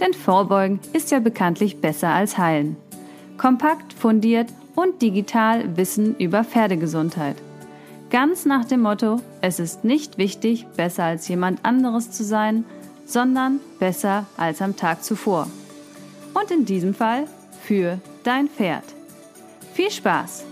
Denn Vorbeugen ist ja bekanntlich besser als Heilen. Kompakt, fundiert und digital Wissen über Pferdegesundheit. Ganz nach dem Motto, es ist nicht wichtig, besser als jemand anderes zu sein, sondern besser als am Tag zuvor. Und in diesem Fall für dein Pferd. Viel Spaß!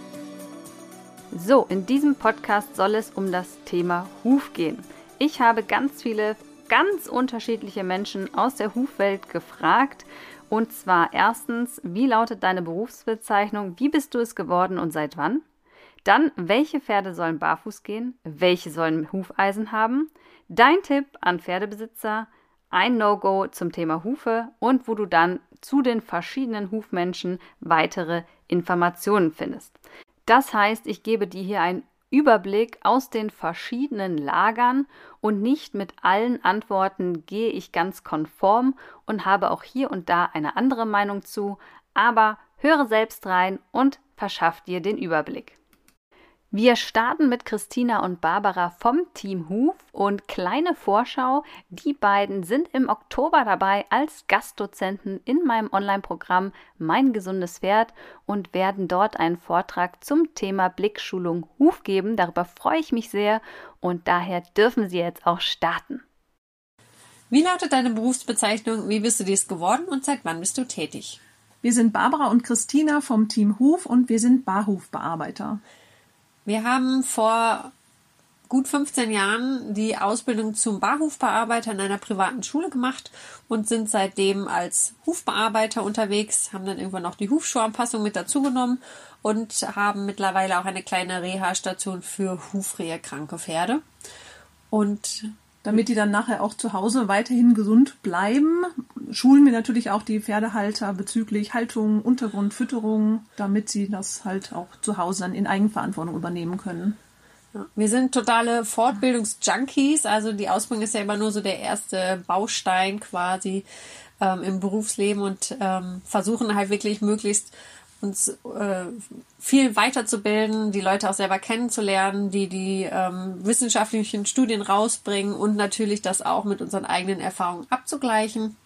So, in diesem Podcast soll es um das Thema Huf gehen. Ich habe ganz viele ganz unterschiedliche Menschen aus der Hufwelt gefragt. Und zwar erstens, wie lautet deine Berufsbezeichnung? Wie bist du es geworden und seit wann? Dann, welche Pferde sollen barfuß gehen? Welche sollen Hufeisen haben? Dein Tipp an Pferdebesitzer, ein No-Go zum Thema Hufe und wo du dann zu den verschiedenen Hufmenschen weitere Informationen findest. Das heißt, ich gebe dir hier einen Überblick aus den verschiedenen Lagern und nicht mit allen Antworten gehe ich ganz konform und habe auch hier und da eine andere Meinung zu, aber höre selbst rein und verschaff dir den Überblick. Wir starten mit Christina und Barbara vom Team Huf und kleine Vorschau, die beiden sind im Oktober dabei als Gastdozenten in meinem Online-Programm Mein gesundes Pferd und werden dort einen Vortrag zum Thema Blickschulung Huf geben. Darüber freue ich mich sehr und daher dürfen sie jetzt auch starten. Wie lautet deine Berufsbezeichnung? Wie bist du dies geworden und seit wann bist du tätig? Wir sind Barbara und Christina vom Team Huf und wir sind Barhufbearbeiter. Wir haben vor gut 15 Jahren die Ausbildung zum Barhufbearbeiter in einer privaten Schule gemacht und sind seitdem als Hufbearbeiter unterwegs, haben dann irgendwann noch die Hufschuhanpassung mit dazugenommen und haben mittlerweile auch eine kleine Reha-Station für hufrehe-kranke Pferde. Und damit die dann nachher auch zu Hause weiterhin gesund bleiben, schulen wir natürlich auch die Pferdehalter bezüglich Haltung, Untergrund, Fütterung, damit sie das halt auch zu Hause dann in Eigenverantwortung übernehmen können. Wir sind totale Fortbildungsjunkies, also die Ausbildung ist ja immer nur so der erste Baustein quasi ähm, im Berufsleben und ähm, versuchen halt wirklich möglichst uns äh, viel weiterzubilden, die Leute auch selber kennenzulernen, die die ähm, wissenschaftlichen Studien rausbringen und natürlich das auch mit unseren eigenen Erfahrungen abzugleichen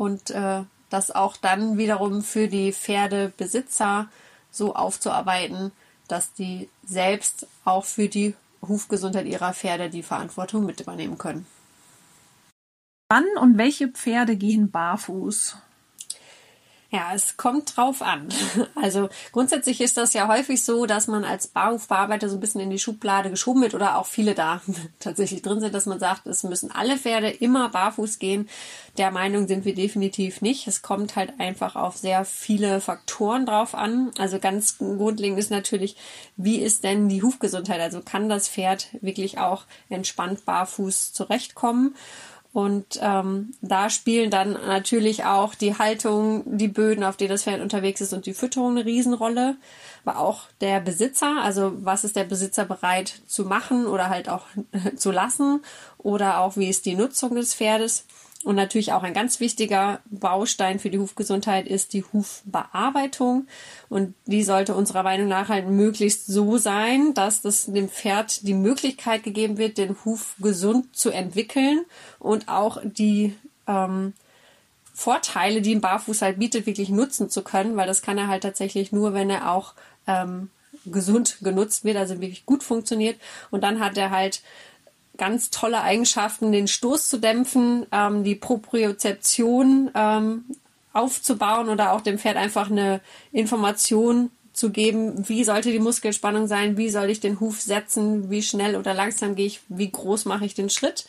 und äh, das auch dann wiederum für die Pferdebesitzer so aufzuarbeiten, dass die selbst auch für die Hufgesundheit ihrer Pferde die Verantwortung mit übernehmen können. Wann und welche Pferde gehen barfuß? Ja, es kommt drauf an. Also grundsätzlich ist das ja häufig so, dass man als Barhufbearbeiter so ein bisschen in die Schublade geschoben wird oder auch viele da tatsächlich drin sind, dass man sagt, es müssen alle Pferde immer barfuß gehen. Der Meinung sind wir definitiv nicht. Es kommt halt einfach auf sehr viele Faktoren drauf an. Also ganz grundlegend ist natürlich, wie ist denn die Hufgesundheit? Also kann das Pferd wirklich auch entspannt barfuß zurechtkommen? Und ähm, da spielen dann natürlich auch die Haltung, die Böden, auf denen das Pferd unterwegs ist und die Fütterung eine Riesenrolle. Aber auch der Besitzer, also was ist der Besitzer bereit zu machen oder halt auch zu lassen oder auch wie ist die Nutzung des Pferdes. Und natürlich auch ein ganz wichtiger Baustein für die Hufgesundheit ist die Hufbearbeitung. Und die sollte unserer Meinung nach halt möglichst so sein, dass das dem Pferd die Möglichkeit gegeben wird, den Huf gesund zu entwickeln und auch die ähm, Vorteile, die ein Barfuß halt bietet, wirklich nutzen zu können, weil das kann er halt tatsächlich nur, wenn er auch ähm, gesund genutzt wird, also wirklich gut funktioniert. Und dann hat er halt ganz tolle Eigenschaften, den Stoß zu dämpfen, ähm, die Propriozeption ähm, aufzubauen oder auch dem Pferd einfach eine Information zu geben, wie sollte die Muskelspannung sein, wie soll ich den Huf setzen, wie schnell oder langsam gehe ich, wie groß mache ich den Schritt.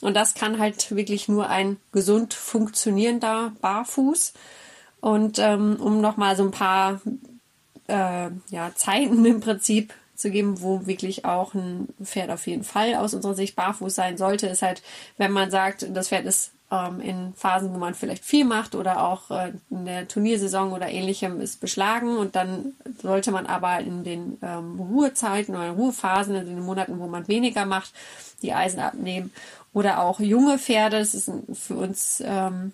Und das kann halt wirklich nur ein gesund funktionierender Barfuß. Und ähm, um nochmal so ein paar äh, ja, Zeiten im Prinzip zu geben, wo wirklich auch ein Pferd auf jeden Fall aus unserer Sicht barfuß sein sollte, ist halt, wenn man sagt, das Pferd ist ähm, in Phasen, wo man vielleicht viel macht oder auch äh, in der Turniersaison oder ähnlichem ist beschlagen und dann sollte man aber in den ähm, Ruhezeiten oder Ruhephasen, in den Monaten, wo man weniger macht, die Eisen abnehmen. Oder auch junge Pferde, das ist für uns ähm,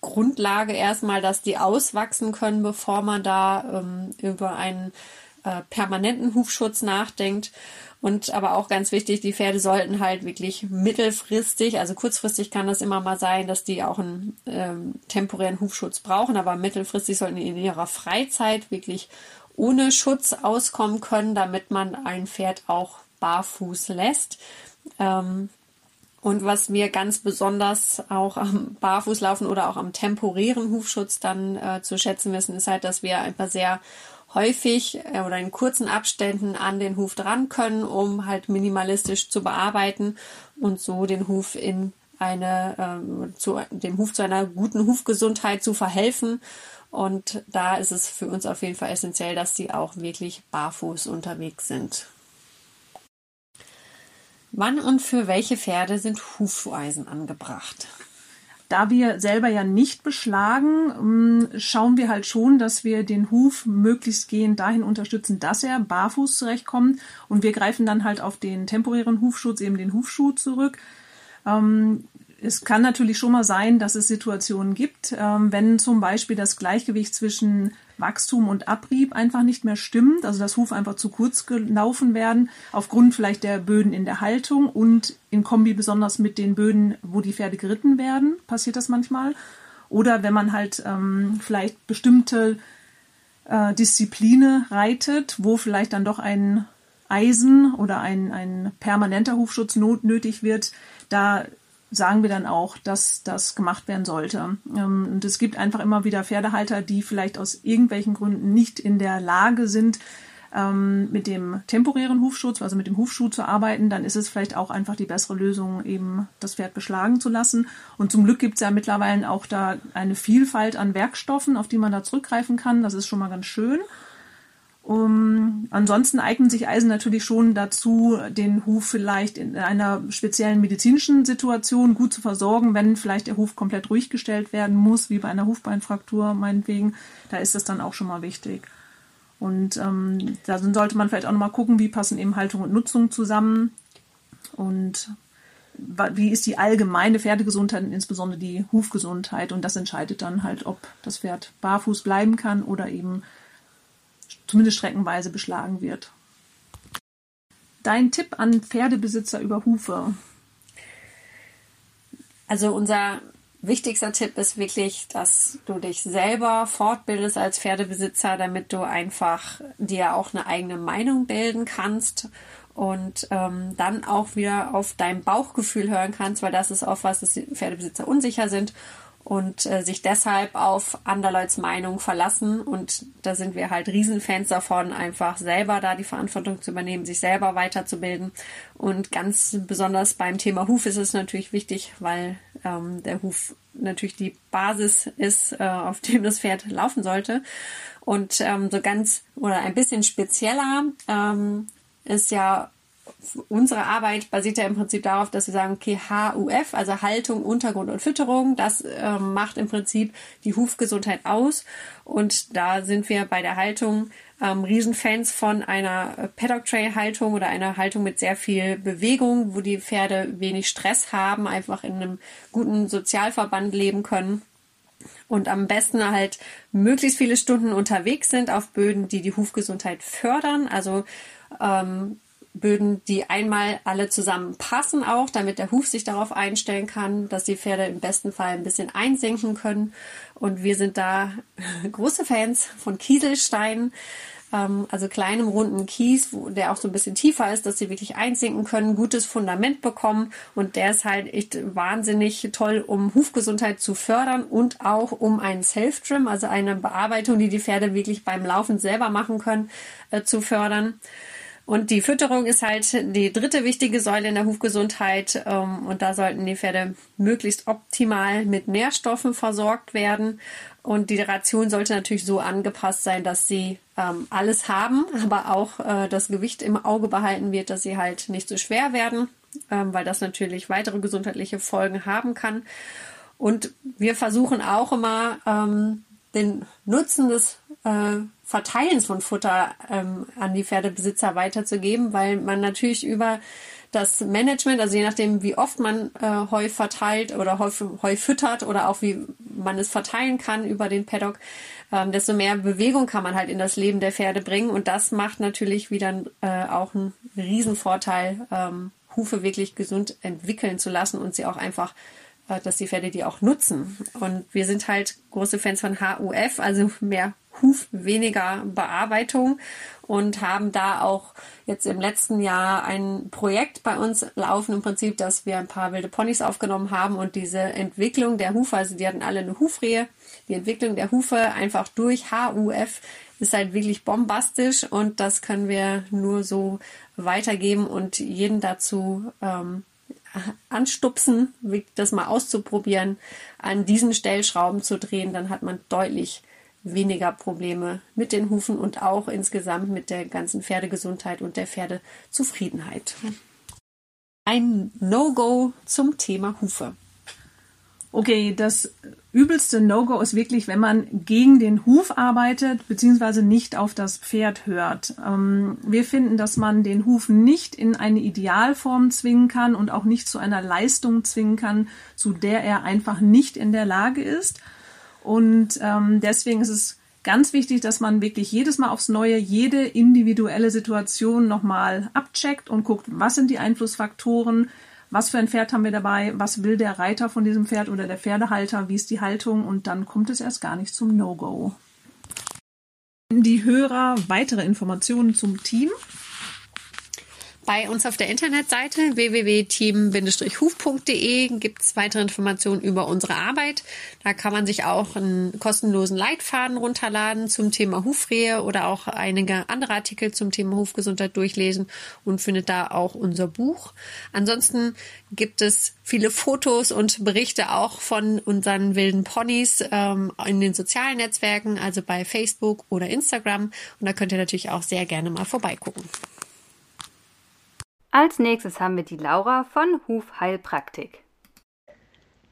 Grundlage erstmal, dass die auswachsen können, bevor man da ähm, über einen äh, permanenten Hufschutz nachdenkt. Und aber auch ganz wichtig, die Pferde sollten halt wirklich mittelfristig, also kurzfristig kann das immer mal sein, dass die auch einen ähm, temporären Hufschutz brauchen, aber mittelfristig sollten die in ihrer Freizeit wirklich ohne Schutz auskommen können, damit man ein Pferd auch barfuß lässt. Ähm, und was wir ganz besonders auch am Barfußlaufen oder auch am temporären Hufschutz dann äh, zu schätzen wissen, ist halt, dass wir einfach sehr häufig äh, oder in kurzen Abständen an den Huf dran können, um halt minimalistisch zu bearbeiten und so den Huf in eine, äh, zu, dem Huf zu einer guten Hufgesundheit zu verhelfen. Und da ist es für uns auf jeden Fall essentiell, dass die auch wirklich barfuß unterwegs sind. Wann und für welche Pferde sind Hufeisen angebracht? Da wir selber ja nicht beschlagen, ähm, schauen wir halt schon, dass wir den Huf möglichst gehend dahin unterstützen, dass er barfuß zurechtkommt. Und wir greifen dann halt auf den temporären Hufschutz, eben den Hufschuh zurück. Ähm, es kann natürlich schon mal sein, dass es Situationen gibt, ähm, wenn zum Beispiel das Gleichgewicht zwischen Wachstum und Abrieb einfach nicht mehr stimmt, also das Huf einfach zu kurz gelaufen werden, aufgrund vielleicht der Böden in der Haltung und in Kombi besonders mit den Böden, wo die Pferde geritten werden, passiert das manchmal. Oder wenn man halt ähm, vielleicht bestimmte äh, Diszipline reitet, wo vielleicht dann doch ein Eisen oder ein, ein permanenter Hufschutz not nötig wird, da sagen wir dann auch, dass das gemacht werden sollte. Ähm, und es gibt einfach immer wieder Pferdehalter, die vielleicht aus irgendwelchen Gründen nicht in der Lage sind, ähm, mit dem temporären Hufschutz, also mit dem Hufschuh zu arbeiten, dann ist es vielleicht auch einfach die bessere Lösung, eben das Pferd beschlagen zu lassen. Und zum Glück gibt es ja mittlerweile auch da eine Vielfalt an Werkstoffen, auf die man da zurückgreifen kann. Das ist schon mal ganz schön. Um, ansonsten eignen sich Eisen natürlich schon dazu, den Huf vielleicht in einer speziellen medizinischen Situation gut zu versorgen, wenn vielleicht der Huf komplett ruhig gestellt werden muss, wie bei einer Hufbeinfraktur meinetwegen. Da ist das dann auch schon mal wichtig. Und ähm, da sollte man vielleicht auch nochmal gucken, wie passen eben Haltung und Nutzung zusammen und wie ist die allgemeine Pferdegesundheit und insbesondere die Hufgesundheit. Und das entscheidet dann halt, ob das Pferd barfuß bleiben kann oder eben zumindest streckenweise beschlagen wird. Dein Tipp an Pferdebesitzer über Hufe? Also unser wichtigster Tipp ist wirklich, dass du dich selber fortbildest als Pferdebesitzer, damit du einfach dir auch eine eigene Meinung bilden kannst und ähm, dann auch wieder auf dein Bauchgefühl hören kannst, weil das ist oft was, dass Pferdebesitzer unsicher sind und äh, sich deshalb auf Anderleuts Meinung verlassen. Und da sind wir halt Riesenfans davon, einfach selber da die Verantwortung zu übernehmen, sich selber weiterzubilden. Und ganz besonders beim Thema Huf ist es natürlich wichtig, weil ähm, der Huf natürlich die Basis ist, äh, auf dem das Pferd laufen sollte. Und ähm, so ganz oder ein bisschen spezieller ähm, ist ja unsere Arbeit basiert ja im Prinzip darauf, dass wir sagen, okay, HUF, also Haltung, Untergrund und Fütterung, das äh, macht im Prinzip die Hufgesundheit aus. Und da sind wir bei der Haltung ähm, Riesenfans von einer Paddock Trail Haltung oder einer Haltung mit sehr viel Bewegung, wo die Pferde wenig Stress haben, einfach in einem guten Sozialverband leben können und am besten halt möglichst viele Stunden unterwegs sind auf Böden, die die Hufgesundheit fördern. Also ähm, Böden, die einmal alle zusammen passen auch, damit der Huf sich darauf einstellen kann, dass die Pferde im besten Fall ein bisschen einsinken können. Und wir sind da große Fans von Kieselsteinen, ähm, also kleinem runden Kies, der auch so ein bisschen tiefer ist, dass sie wirklich einsinken können, gutes Fundament bekommen. Und der ist halt echt wahnsinnig toll, um Hufgesundheit zu fördern und auch um einen Self-Trim, also eine Bearbeitung, die die Pferde wirklich beim Laufen selber machen können, äh, zu fördern. Und die Fütterung ist halt die dritte wichtige Säule in der Hufgesundheit. Ähm, und da sollten die Pferde möglichst optimal mit Nährstoffen versorgt werden. Und die Ration sollte natürlich so angepasst sein, dass sie ähm, alles haben, aber auch äh, das Gewicht im Auge behalten wird, dass sie halt nicht so schwer werden, ähm, weil das natürlich weitere gesundheitliche Folgen haben kann. Und wir versuchen auch immer den Nutzen des äh, Verteilens von Futter ähm, an die Pferdebesitzer weiterzugeben, weil man natürlich über das Management, also je nachdem, wie oft man äh, Heu verteilt oder Heu, Heu füttert oder auch wie man es verteilen kann über den Paddock, ähm, desto mehr Bewegung kann man halt in das Leben der Pferde bringen. Und das macht natürlich wieder äh, auch einen Riesenvorteil, ähm, Hufe wirklich gesund entwickeln zu lassen und sie auch einfach äh, dass die Pferde die auch nutzen. Und wir sind halt große Fans von HUF, also mehr Huf, weniger Bearbeitung und haben da auch jetzt im letzten Jahr ein Projekt bei uns laufen, im Prinzip, dass wir ein paar wilde Ponys aufgenommen haben und diese Entwicklung der Hufe, also die hatten alle eine Hufrehe, die Entwicklung der Hufe einfach durch HUF ist halt wirklich bombastisch und das können wir nur so weitergeben und jeden dazu ähm, anstupsen, das mal auszuprobieren, an diesen Stellschrauben zu drehen, dann hat man deutlich weniger Probleme mit den Hufen und auch insgesamt mit der ganzen Pferdegesundheit und der Pferdezufriedenheit. Ein No-Go zum Thema Hufe. Okay, das übelste No-Go ist wirklich, wenn man gegen den Huf arbeitet, beziehungsweise nicht auf das Pferd hört. Ähm, wir finden, dass man den Huf nicht in eine Idealform zwingen kann und auch nicht zu einer Leistung zwingen kann, zu der er einfach nicht in der Lage ist. Und ähm, deswegen ist es ganz wichtig, dass man wirklich jedes Mal aufs Neue jede individuelle Situation nochmal abcheckt und guckt, was sind die Einflussfaktoren, was für ein Pferd haben wir dabei, was will der Reiter von diesem Pferd oder der Pferdehalter, wie ist die Haltung und dann kommt es erst gar nicht zum No-Go. Die Hörer weitere Informationen zum Team bei uns auf der Internetseite www.team-huf.de gibt es weitere Informationen über unsere Arbeit. Da kann man sich auch einen kostenlosen Leitfaden runterladen zum Thema Hufrehe oder auch einige andere Artikel zum Thema Hufgesundheit durchlesen und findet da auch unser Buch. Ansonsten gibt es viele Fotos und Berichte auch von unseren wilden Ponys ähm, in den sozialen Netzwerken, also bei Facebook oder Instagram. Und da könnt ihr natürlich auch sehr gerne mal vorbeigucken. Als nächstes haben wir die Laura von Hufheilpraktik.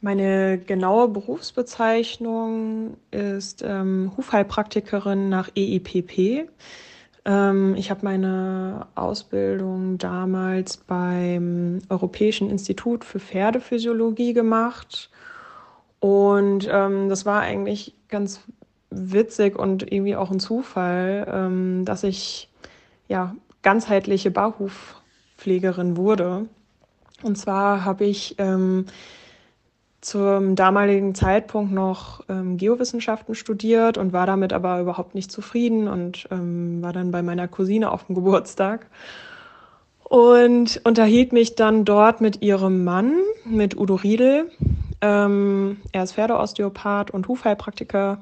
Meine genaue Berufsbezeichnung ist ähm, Hufheilpraktikerin nach EIPP. Ähm, ich habe meine Ausbildung damals beim Europäischen Institut für Pferdephysiologie gemacht. Und ähm, das war eigentlich ganz witzig und irgendwie auch ein Zufall, ähm, dass ich ja ganzheitliche Bauhuf Pflegerin wurde. Und zwar habe ich ähm, zum damaligen Zeitpunkt noch ähm, Geowissenschaften studiert und war damit aber überhaupt nicht zufrieden und ähm, war dann bei meiner Cousine auf dem Geburtstag und unterhielt mich dann dort mit ihrem Mann, mit Udo Riedel. Ähm, er ist Pferdeosteopath und Hufheilpraktiker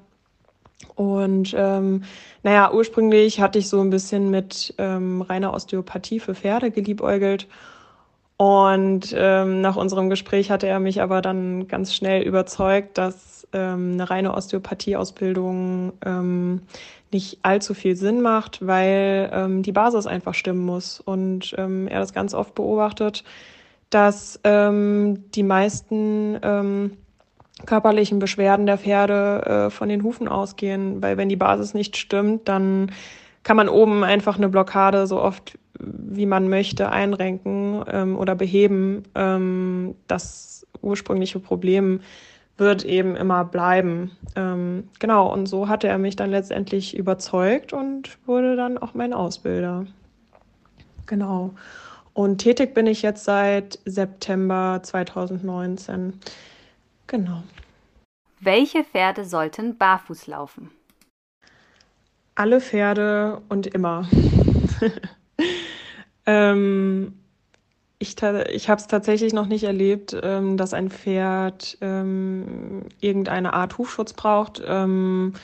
und ähm, naja, ursprünglich hatte ich so ein bisschen mit ähm, reiner Osteopathie für Pferde geliebäugelt. Und ähm, nach unserem Gespräch hatte er mich aber dann ganz schnell überzeugt, dass ähm, eine reine Osteopathieausbildung ähm, nicht allzu viel Sinn macht, weil ähm, die Basis einfach stimmen muss. Und ähm, er das ganz oft beobachtet, dass ähm, die meisten ähm, körperlichen Beschwerden der Pferde äh, von den Hufen ausgehen, weil wenn die Basis nicht stimmt, dann kann man oben einfach eine Blockade so oft wie man möchte einrenken ähm, oder beheben. Ähm, das ursprüngliche Problem wird eben immer bleiben. Ähm, genau, und so hatte er mich dann letztendlich überzeugt und wurde dann auch mein Ausbilder. Genau. Und tätig bin ich jetzt seit September 2019. Genau. Welche Pferde sollten barfuß laufen? Alle Pferde und immer. ähm, ich, ich habe es tatsächlich noch nicht erlebt, ähm, dass ein Pferd ähm, irgendeine Art Hufschutz braucht. Ähm,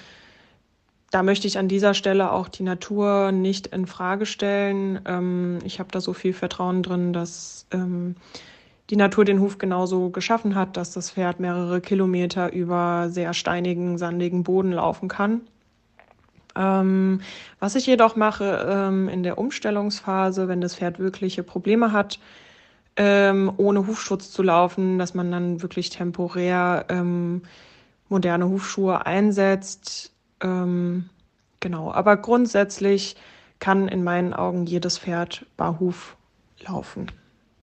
da möchte ich an dieser Stelle auch die Natur nicht in Frage stellen. Ähm, ich habe da so viel Vertrauen drin, dass ähm, die Natur den Huf genauso geschaffen hat, dass das Pferd mehrere Kilometer über sehr steinigen, sandigen Boden laufen kann. Ähm, was ich jedoch mache ähm, in der Umstellungsphase, wenn das Pferd wirkliche Probleme hat, ähm, ohne Hufschutz zu laufen, dass man dann wirklich temporär ähm, moderne Hufschuhe einsetzt. Ähm, genau, aber grundsätzlich kann in meinen Augen jedes Pferd barhuf laufen.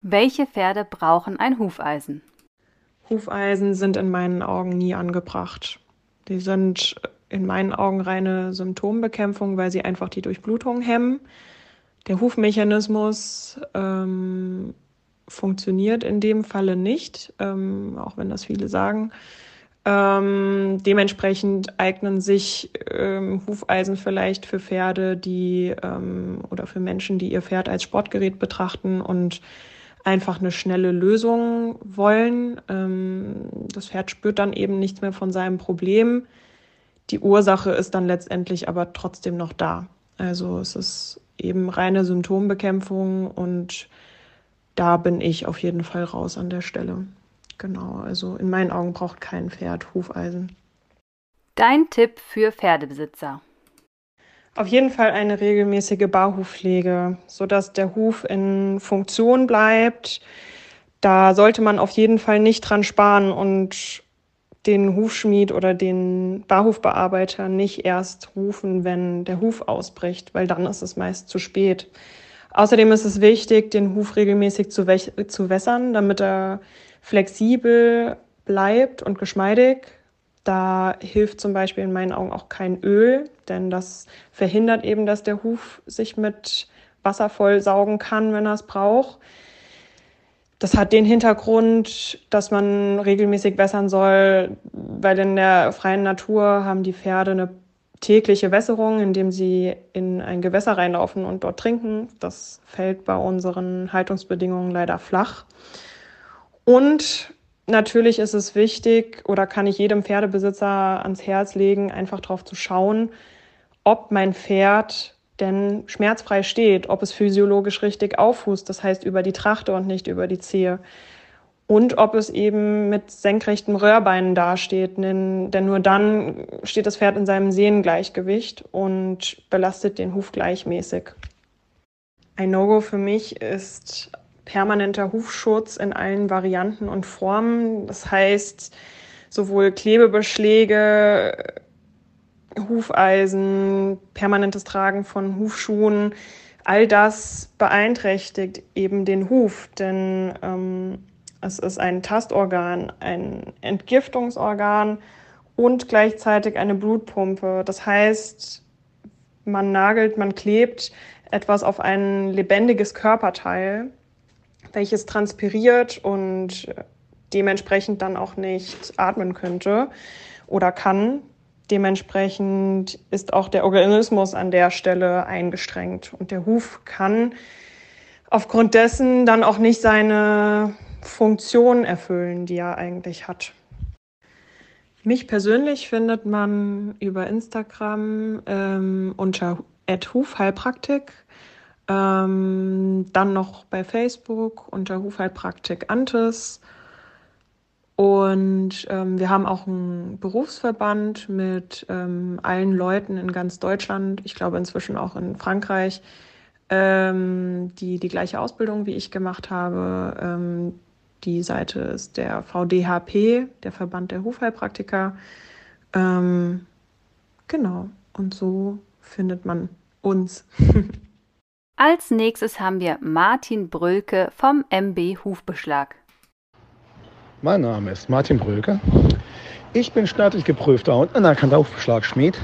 Welche Pferde brauchen ein Hufeisen? Hufeisen sind in meinen Augen nie angebracht. Die sind in meinen Augen reine Symptombekämpfung, weil sie einfach die Durchblutung hemmen. Der Hufmechanismus ähm, funktioniert in dem Falle nicht, ähm, auch wenn das viele sagen. Ähm, dementsprechend eignen sich ähm, Hufeisen vielleicht für Pferde, die ähm, oder für Menschen, die ihr Pferd als Sportgerät betrachten und einfach eine schnelle Lösung wollen. Ähm, das Pferd spürt dann eben nichts mehr von seinem Problem. Die Ursache ist dann letztendlich aber trotzdem noch da. Also es ist eben reine Symptombekämpfung und da bin ich auf jeden Fall raus an der Stelle. Genau, also in meinen Augen braucht kein Pferd Hufeisen. Dein Tipp für Pferdebesitzer. Auf jeden Fall eine regelmäßige Barhufpflege, sodass der Huf in Funktion bleibt. Da sollte man auf jeden Fall nicht dran sparen und den Hufschmied oder den Barhufbearbeiter nicht erst rufen, wenn der Huf ausbricht, weil dann ist es meist zu spät. Außerdem ist es wichtig, den Huf regelmäßig zu, zu wässern, damit er flexibel bleibt und geschmeidig. Da hilft zum Beispiel in meinen Augen auch kein Öl, denn das verhindert eben, dass der Huf sich mit Wasser voll saugen kann, wenn er es braucht. Das hat den Hintergrund, dass man regelmäßig wässern soll, weil in der freien Natur haben die Pferde eine tägliche Wässerung, indem sie in ein Gewässer reinlaufen und dort trinken. Das fällt bei unseren Haltungsbedingungen leider flach. Und natürlich ist es wichtig oder kann ich jedem Pferdebesitzer ans Herz legen, einfach darauf zu schauen, ob mein Pferd denn schmerzfrei steht, ob es physiologisch richtig aufhust, das heißt über die Trachte und nicht über die Zehe. Und ob es eben mit senkrechtem Röhrbeinen dasteht, denn, nur dann steht das Pferd in seinem Sehnengleichgewicht und belastet den Huf gleichmäßig. Ein No-Go für mich ist permanenter Hufschutz in allen Varianten und Formen. Das heißt, sowohl Klebebeschläge, Hufeisen, permanentes Tragen von Hufschuhen, all das beeinträchtigt eben den Huf, denn ähm, es ist ein Tastorgan, ein Entgiftungsorgan und gleichzeitig eine Blutpumpe. Das heißt, man nagelt, man klebt etwas auf ein lebendiges Körperteil welches transpiriert und dementsprechend dann auch nicht atmen könnte oder kann. Dementsprechend ist auch der Organismus an der Stelle eingestrengt und der Huf kann aufgrund dessen dann auch nicht seine Funktion erfüllen, die er eigentlich hat. Mich persönlich findet man über Instagram ähm, unter Hufheilpraktik. Ähm, dann noch bei Facebook unter Hufheilpraktik Antes. Und ähm, wir haben auch einen Berufsverband mit ähm, allen Leuten in ganz Deutschland, ich glaube inzwischen auch in Frankreich, ähm, die die gleiche Ausbildung wie ich gemacht habe. Ähm, die Seite ist der VDHP, der Verband der Hufheilpraktiker. Ähm, genau, und so findet man uns. Als nächstes haben wir Martin Brölke vom MB Hufbeschlag. Mein Name ist Martin Brölke. Ich bin staatlich geprüfter und anerkannter Hufbeschlagschmied,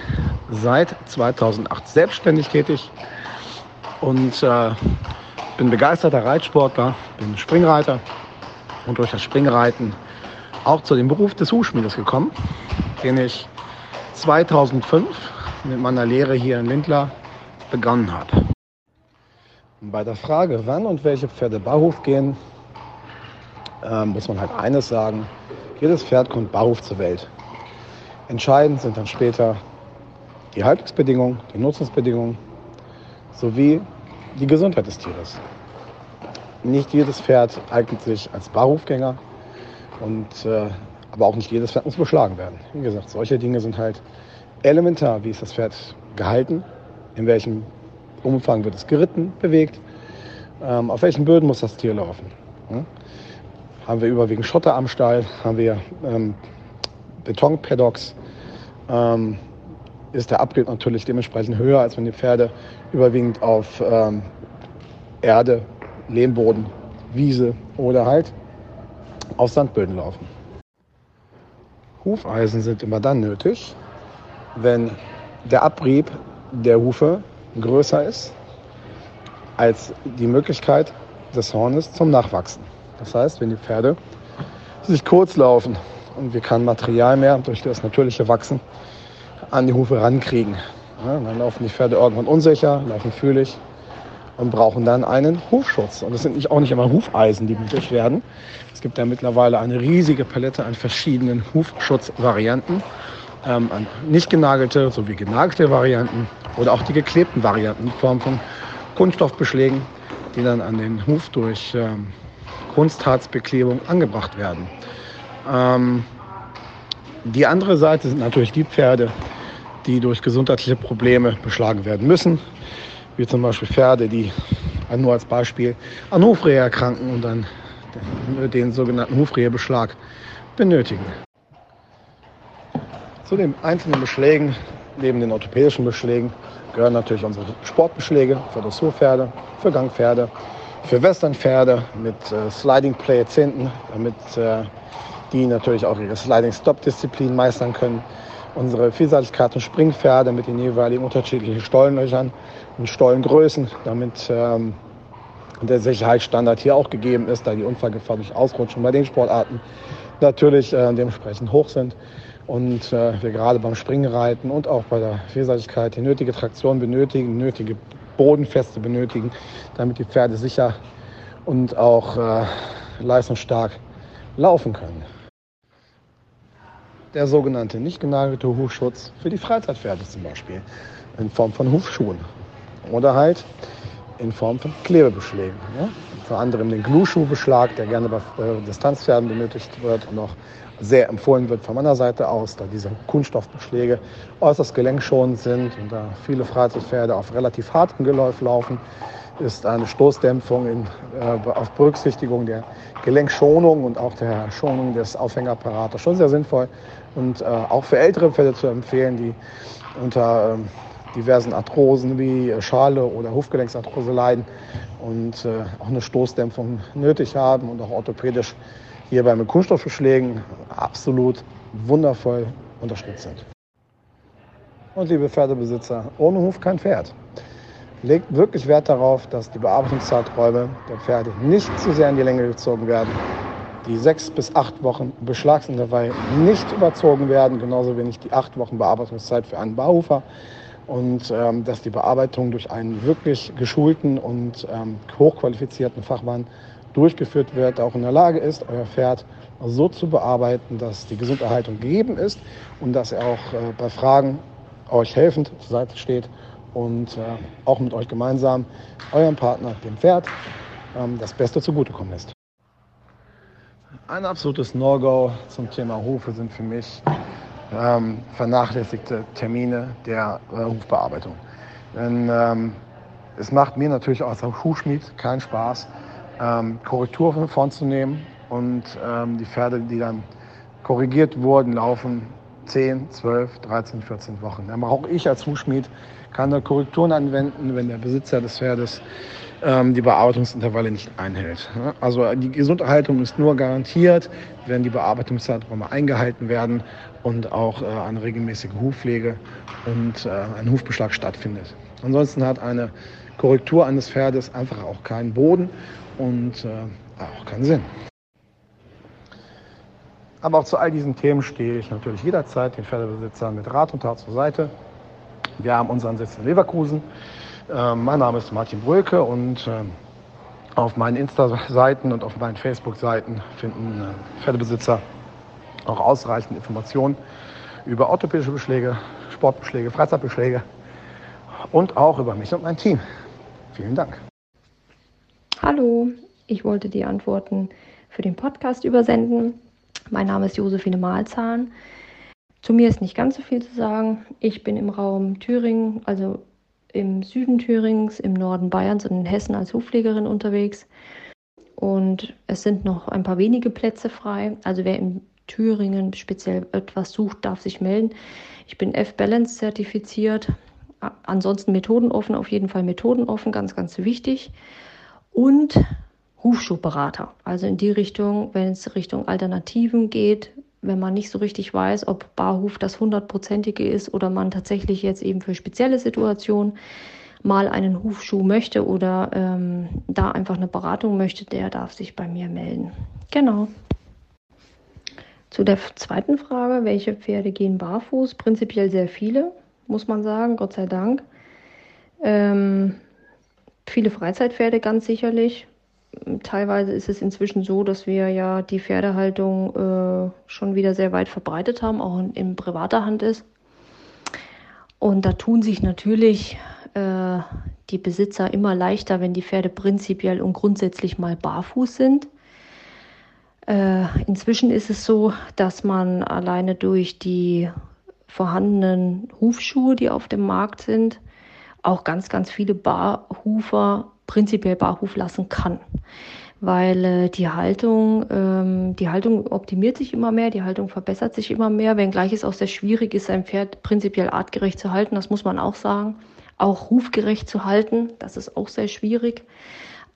seit 2008 selbstständig tätig und äh, bin begeisterter Reitsportler, bin Springreiter und durch das Springreiten auch zu dem Beruf des Hufschmiedes gekommen, den ich 2005 mit meiner Lehre hier in Lindlar begonnen habe. Bei der Frage, wann und welche Pferde Barhof gehen, äh, muss man halt eines sagen. Jedes Pferd kommt Barhof zur Welt. Entscheidend sind dann später die Haltungsbedingungen, die Nutzungsbedingungen sowie die Gesundheit des Tieres. Nicht jedes Pferd eignet sich als Barhofgänger und äh, aber auch nicht jedes Pferd muss beschlagen werden. Wie gesagt, solche Dinge sind halt elementar. Wie ist das Pferd gehalten? In welchem Umfang wird es geritten, bewegt, ähm, auf welchen Böden muss das Tier laufen. Haben wir überwiegend Schotter am Stall, haben wir ähm, Betonpaddocks, ähm, ist der Abrieb natürlich dementsprechend höher, als wenn die Pferde überwiegend auf ähm, Erde, Lehmboden, Wiese oder halt auf Sandböden laufen. Hufeisen sind immer dann nötig, wenn der Abrieb der Hufe größer ist als die Möglichkeit des Hornes zum Nachwachsen. Das heißt, wenn die Pferde sich kurz laufen und wir kein Material mehr durch das natürliche Wachsen an die Hufe rankriegen, ja, dann laufen die Pferde irgendwann unsicher, laufen fühlig und brauchen dann einen Hufschutz. Und es sind nicht, auch nicht immer Hufeisen, die nötig werden. Es gibt ja mittlerweile eine riesige Palette an verschiedenen Hufschutzvarianten. Ähm, an nicht genagelte sowie genagelte Varianten oder auch die geklebten Varianten in Form von Kunststoffbeschlägen, die dann an den Huf durch ähm, Kunstharzbeklebung angebracht werden. Ähm, die andere Seite sind natürlich die Pferde, die durch gesundheitliche Probleme beschlagen werden müssen, wie zum Beispiel Pferde, die nur als Beispiel an Hufrehe erkranken und dann den sogenannten Hufrehebeschlag benötigen. Zu den einzelnen Beschlägen, neben den orthopädischen Beschlägen, gehören natürlich unsere Sportbeschläge für Dressurpferde, für Gangpferde, für Westernpferde mit äh, Sliding Plates hinten, damit äh, die natürlich auch ihre Sliding-Stop-Disziplin meistern können. Unsere Vielseitigkeiten Springpferde mit den jeweiligen unterschiedlichen Stollenlöchern und Stollengrößen, damit ähm, der Sicherheitsstandard hier auch gegeben ist, da die Unfallgefahr durch Ausrutschen bei den Sportarten natürlich äh, dementsprechend hoch sind und äh, wir gerade beim Springreiten und auch bei der Vielseitigkeit die nötige Traktion benötigen, nötige Bodenfeste benötigen, damit die Pferde sicher und auch äh, leistungsstark laufen können. Der sogenannte nicht genagelte Hufschutz für die Freizeitpferde zum Beispiel in Form von Hufschuhen oder halt in Form von Klebebeschlägen. Ja? Unter anderem den Glueschuhbeschlag, der gerne bei äh, Distanzpferden benötigt wird und auch sehr empfohlen wird von meiner Seite aus, da diese Kunststoffbeschläge äußerst gelenkschonend sind und da viele Freizeitpferde auf relativ hartem Geläuf laufen, ist eine Stoßdämpfung in, äh, auf Berücksichtigung der Gelenkschonung und auch der Schonung des Aufhängerapparates schon sehr sinnvoll und äh, auch für ältere Pferde zu empfehlen, die unter ähm, diversen Arthrosen wie Schale oder Hufgelenksarthrose leiden und äh, auch eine Stoßdämpfung nötig haben und auch orthopädisch hierbei mit Kunststoffbeschlägen absolut wundervoll unterstützt sind. Und liebe Pferdebesitzer, ohne Huf kein Pferd. Legt wirklich Wert darauf, dass die Bearbeitungszeiträume der Pferde nicht zu sehr in die Länge gezogen werden. Die sechs bis acht Wochen Beschlagsintervall nicht überzogen werden, genauso wenig die acht Wochen Bearbeitungszeit für einen Barhufer und ähm, dass die Bearbeitung durch einen wirklich geschulten und ähm, hochqualifizierten Fachmann durchgeführt wird, auch in der Lage ist, euer Pferd so zu bearbeiten, dass die Gesunderhaltung gegeben ist und dass er auch äh, bei Fragen euch helfend zur Seite steht und äh, auch mit euch gemeinsam eurem Partner, dem Pferd, ähm, das Beste zugutekommen lässt. Ein absolutes No-Go zum Thema Hufe sind für mich ähm, vernachlässigte Termine der äh, Hufbearbeitung. Denn ähm, es macht mir natürlich auch als Hufschmied keinen Spaß, ähm, Korrekturen vorzunehmen und ähm, die Pferde, die dann korrigiert wurden, laufen 10, 12, 13, 14 Wochen. Aber auch ich als Hufschmied kann da Korrekturen anwenden, wenn der Besitzer des Pferdes ähm, die Bearbeitungsintervalle nicht einhält. Also die Gesunderhaltung ist nur garantiert, wenn die Bearbeitungszeiträume eingehalten werden und auch äh, eine regelmäßige Hufpflege und äh, ein Hufbeschlag stattfindet. Ansonsten hat eine Korrektur eines Pferdes einfach auch keinen Boden und äh, auch keinen Sinn. Aber auch zu all diesen Themen stehe ich natürlich jederzeit den Pferdebesitzern mit Rat und Tat zur Seite. Wir haben unseren Sitz in Leverkusen. Äh, mein Name ist Martin Bröke und äh, auf meinen Insta-Seiten und auf meinen Facebook-Seiten finden äh, Pferdebesitzer auch ausreichend Informationen über orthopädische Beschläge, Sportbeschläge, Freizeitbeschläge und auch über mich und mein Team. Vielen Dank. Hallo, ich wollte die Antworten für den Podcast übersenden. Mein Name ist Josephine Mahlzahn. Zu mir ist nicht ganz so viel zu sagen. Ich bin im Raum Thüringen, also im Süden Thürings, im Norden Bayerns und in Hessen als Hufpflegerin unterwegs. und es sind noch ein paar wenige Plätze frei. Also wer in Thüringen speziell etwas sucht, darf sich melden. Ich bin F-Balance zertifiziert. Ansonsten methodenoffen, auf jeden Fall methodenoffen, ganz, ganz wichtig. Und Hufschuhberater. Also in die Richtung, wenn es Richtung Alternativen geht, wenn man nicht so richtig weiß, ob Barhuf das hundertprozentige ist oder man tatsächlich jetzt eben für spezielle Situationen mal einen Hufschuh möchte oder ähm, da einfach eine Beratung möchte, der darf sich bei mir melden. Genau. Zu der zweiten Frage, welche Pferde gehen barfuß? Prinzipiell sehr viele, muss man sagen, Gott sei Dank. Ähm, viele Freizeitpferde ganz sicherlich. Teilweise ist es inzwischen so, dass wir ja die Pferdehaltung äh, schon wieder sehr weit verbreitet haben, auch in, in privater Hand ist. Und da tun sich natürlich äh, die Besitzer immer leichter, wenn die Pferde prinzipiell und grundsätzlich mal barfuß sind. Äh, inzwischen ist es so, dass man alleine durch die vorhandenen Hufschuhe, die auf dem Markt sind, auch ganz, ganz viele Barhufer prinzipiell Barhuf lassen kann. Weil äh, die Haltung, ähm, die Haltung optimiert sich immer mehr, die Haltung verbessert sich immer mehr, wenngleich es auch sehr schwierig ist, ein Pferd prinzipiell artgerecht zu halten, das muss man auch sagen auch rufgerecht zu halten. Das ist auch sehr schwierig.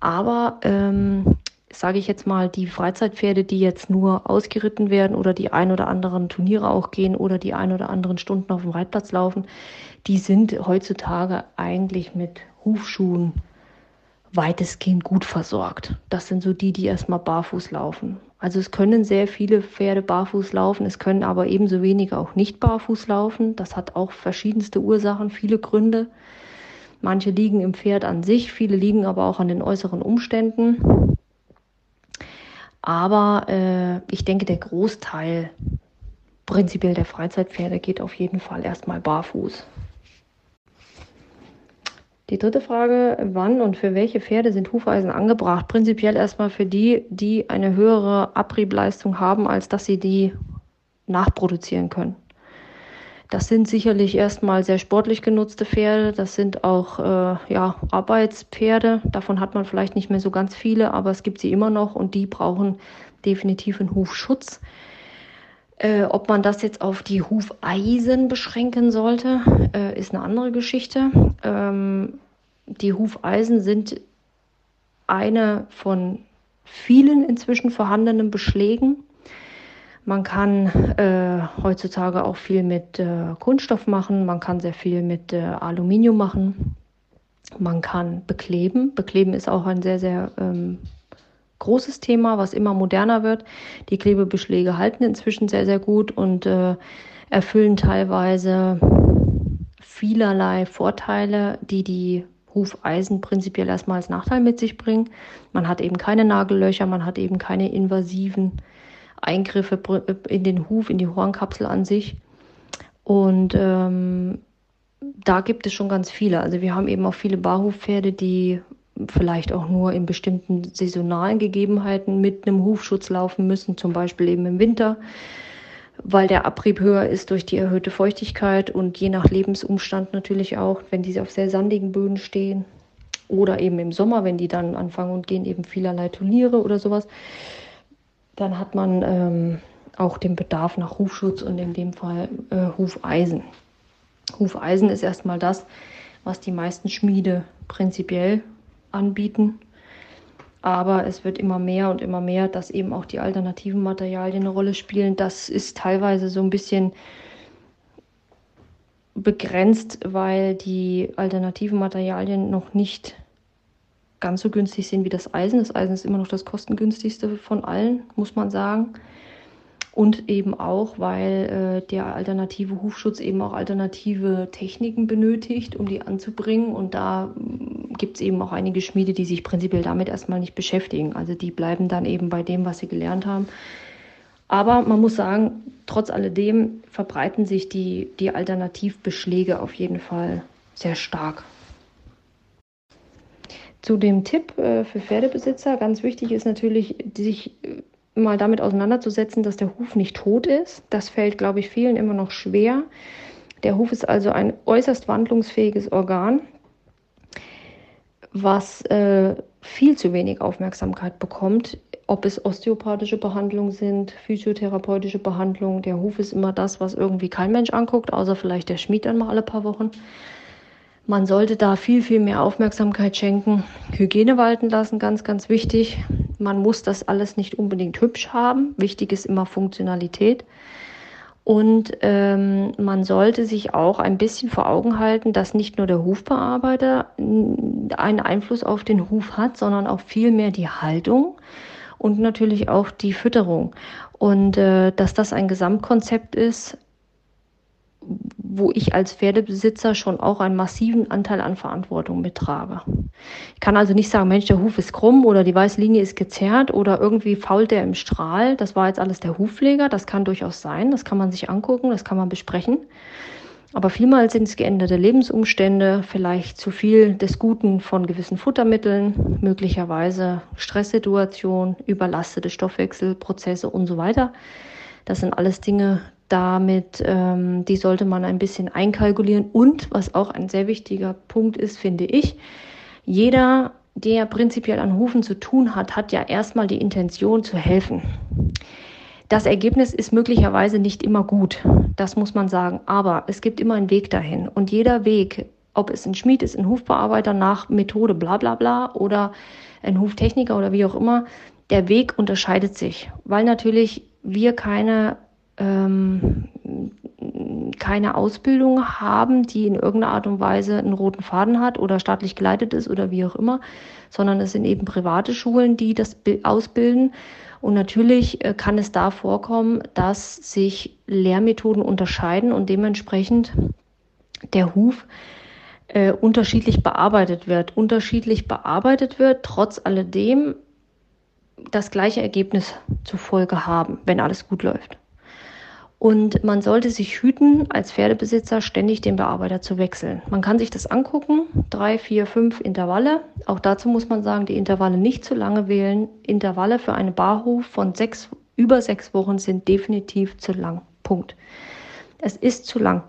Aber ähm, sage ich jetzt mal, die Freizeitpferde, die jetzt nur ausgeritten werden oder die ein oder anderen Turniere auch gehen oder die ein oder anderen Stunden auf dem Reitplatz laufen, die sind heutzutage eigentlich mit Hufschuhen weitestgehend gut versorgt. Das sind so die, die erstmal barfuß laufen. Also es können sehr viele Pferde barfuß laufen, es können aber ebenso wenige auch nicht barfuß laufen. Das hat auch verschiedenste Ursachen, viele Gründe. Manche liegen im Pferd an sich, viele liegen aber auch an den äußeren Umständen. Aber äh, ich denke, der Großteil prinzipiell der Freizeitpferde geht auf jeden Fall erstmal barfuß. Die dritte Frage, wann und für welche Pferde sind Hufeisen angebracht? Prinzipiell erstmal für die, die eine höhere Abriebleistung haben, als dass sie die nachproduzieren können. Das sind sicherlich erstmal sehr sportlich genutzte Pferde. Das sind auch äh, ja, Arbeitspferde. Davon hat man vielleicht nicht mehr so ganz viele, aber es gibt sie immer noch und die brauchen definitiv einen Hufschutz. Äh, ob man das jetzt auf die Hufeisen beschränken sollte, äh, ist eine andere Geschichte. Ähm, die Hufeisen sind eine von vielen inzwischen vorhandenen Beschlägen. Man kann äh, heutzutage auch viel mit äh, Kunststoff machen, man kann sehr viel mit äh, Aluminium machen, man kann bekleben. Bekleben ist auch ein sehr, sehr ähm, großes Thema, was immer moderner wird. Die Klebebeschläge halten inzwischen sehr, sehr gut und äh, erfüllen teilweise vielerlei Vorteile, die die Hufeisen prinzipiell erstmal als Nachteil mit sich bringen. Man hat eben keine Nagellöcher, man hat eben keine invasiven Eingriffe in den Huf, in die Hornkapsel an sich. Und ähm, da gibt es schon ganz viele. Also wir haben eben auch viele Barhufpferde, die vielleicht auch nur in bestimmten saisonalen Gegebenheiten mit einem Hufschutz laufen müssen, zum Beispiel eben im Winter, weil der Abrieb höher ist durch die erhöhte Feuchtigkeit und je nach Lebensumstand natürlich auch, wenn diese auf sehr sandigen Böden stehen oder eben im Sommer, wenn die dann anfangen und gehen eben vielerlei Turniere oder sowas, dann hat man ähm, auch den Bedarf nach Hufschutz und in dem Fall äh, Hufeisen. Hufeisen ist erstmal das, was die meisten Schmiede prinzipiell anbieten. Aber es wird immer mehr und immer mehr, dass eben auch die alternativen Materialien eine Rolle spielen. Das ist teilweise so ein bisschen begrenzt, weil die alternativen Materialien noch nicht ganz so günstig sind wie das Eisen. Das Eisen ist immer noch das kostengünstigste von allen, muss man sagen. Und eben auch, weil äh, der alternative Hufschutz eben auch alternative Techniken benötigt, um die anzubringen. Und da gibt es eben auch einige Schmiede, die sich prinzipiell damit erstmal nicht beschäftigen. Also die bleiben dann eben bei dem, was sie gelernt haben. Aber man muss sagen, trotz alledem verbreiten sich die, die Alternativbeschläge auf jeden Fall sehr stark. Zu dem Tipp äh, für Pferdebesitzer, ganz wichtig ist natürlich, sich äh, mal damit auseinanderzusetzen, dass der Huf nicht tot ist. Das fällt, glaube ich, vielen immer noch schwer. Der Huf ist also ein äußerst wandlungsfähiges Organ was äh, viel zu wenig Aufmerksamkeit bekommt, ob es osteopathische Behandlungen sind, physiotherapeutische Behandlungen. Der Huf ist immer das, was irgendwie kein Mensch anguckt, außer vielleicht der Schmied dann mal alle paar Wochen. Man sollte da viel, viel mehr Aufmerksamkeit schenken. Hygiene walten lassen, ganz, ganz wichtig. Man muss das alles nicht unbedingt hübsch haben. Wichtig ist immer Funktionalität. Und ähm, man sollte sich auch ein bisschen vor Augen halten, dass nicht nur der Hufbearbeiter einen Einfluss auf den Huf hat, sondern auch vielmehr die Haltung und natürlich auch die Fütterung. Und äh, dass das ein Gesamtkonzept ist, wo ich als Pferdebesitzer schon auch einen massiven Anteil an Verantwortung mittrage. Ich kann also nicht sagen, Mensch, der Huf ist krumm oder die weiße Linie ist gezerrt oder irgendwie fault der im Strahl. Das war jetzt alles der Hufpfleger. Das kann durchaus sein. Das kann man sich angucken, das kann man besprechen. Aber vielmals sind es geänderte Lebensumstände, vielleicht zu viel des Guten von gewissen Futtermitteln, möglicherweise Stresssituation, überlastete Stoffwechselprozesse und so weiter. Das sind alles Dinge, damit, ähm, die sollte man ein bisschen einkalkulieren. Und was auch ein sehr wichtiger Punkt ist, finde ich, jeder, der prinzipiell an Hufen zu tun hat, hat ja erstmal die Intention zu helfen. Das Ergebnis ist möglicherweise nicht immer gut, das muss man sagen, aber es gibt immer einen Weg dahin. Und jeder Weg, ob es ein Schmied ist, ein Hufbearbeiter nach Methode bla bla bla oder ein Huftechniker oder wie auch immer, der Weg unterscheidet sich, weil natürlich wir keine ähm, keine Ausbildung haben, die in irgendeiner Art und Weise einen roten Faden hat oder staatlich geleitet ist oder wie auch immer, sondern es sind eben private Schulen, die das ausbilden. Und natürlich äh, kann es da vorkommen, dass sich Lehrmethoden unterscheiden und dementsprechend der Huf äh, unterschiedlich bearbeitet wird. Unterschiedlich bearbeitet wird, trotz alledem das gleiche Ergebnis zur Folge haben, wenn alles gut läuft. Und man sollte sich hüten, als Pferdebesitzer ständig den Bearbeiter zu wechseln. Man kann sich das angucken, drei, vier, fünf Intervalle. Auch dazu muss man sagen, die Intervalle nicht zu lange wählen. Intervalle für einen Barhof von sechs, über sechs Wochen sind definitiv zu lang. Punkt. Es ist zu lang.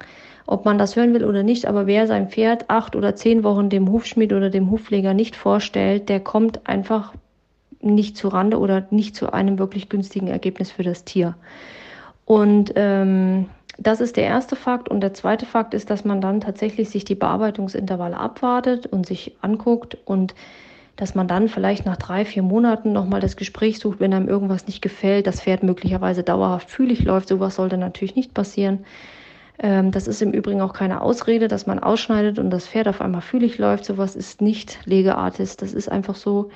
Ob man das hören will oder nicht, aber wer sein Pferd acht oder zehn Wochen dem Hufschmied oder dem Hufpfleger nicht vorstellt, der kommt einfach nicht zu Rande oder nicht zu einem wirklich günstigen Ergebnis für das Tier. Und ähm, das ist der erste Fakt. Und der zweite Fakt ist, dass man dann tatsächlich sich die Bearbeitungsintervalle abwartet und sich anguckt und dass man dann vielleicht nach drei, vier Monaten nochmal das Gespräch sucht, wenn einem irgendwas nicht gefällt, das Pferd möglicherweise dauerhaft fühlig läuft. Sowas sollte natürlich nicht passieren. Ähm, das ist im Übrigen auch keine Ausrede, dass man ausschneidet und das Pferd auf einmal fühlig läuft. Sowas ist nicht Legeartis. Das ist einfach so,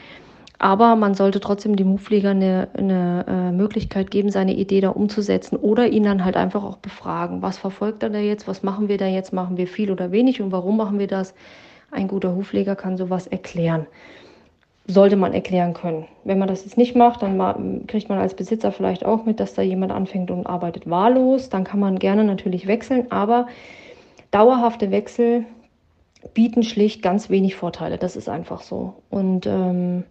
aber man sollte trotzdem dem Hufpfleger eine, eine äh, Möglichkeit geben, seine Idee da umzusetzen oder ihn dann halt einfach auch befragen. Was verfolgt er da jetzt? Was machen wir da jetzt? Machen wir viel oder wenig? Und warum machen wir das? Ein guter Hufpfleger kann sowas erklären. Sollte man erklären können. Wenn man das jetzt nicht macht, dann kriegt man als Besitzer vielleicht auch mit, dass da jemand anfängt und arbeitet wahllos. Dann kann man gerne natürlich wechseln, aber dauerhafte Wechsel bieten schlicht ganz wenig Vorteile. Das ist einfach so. Und ähm,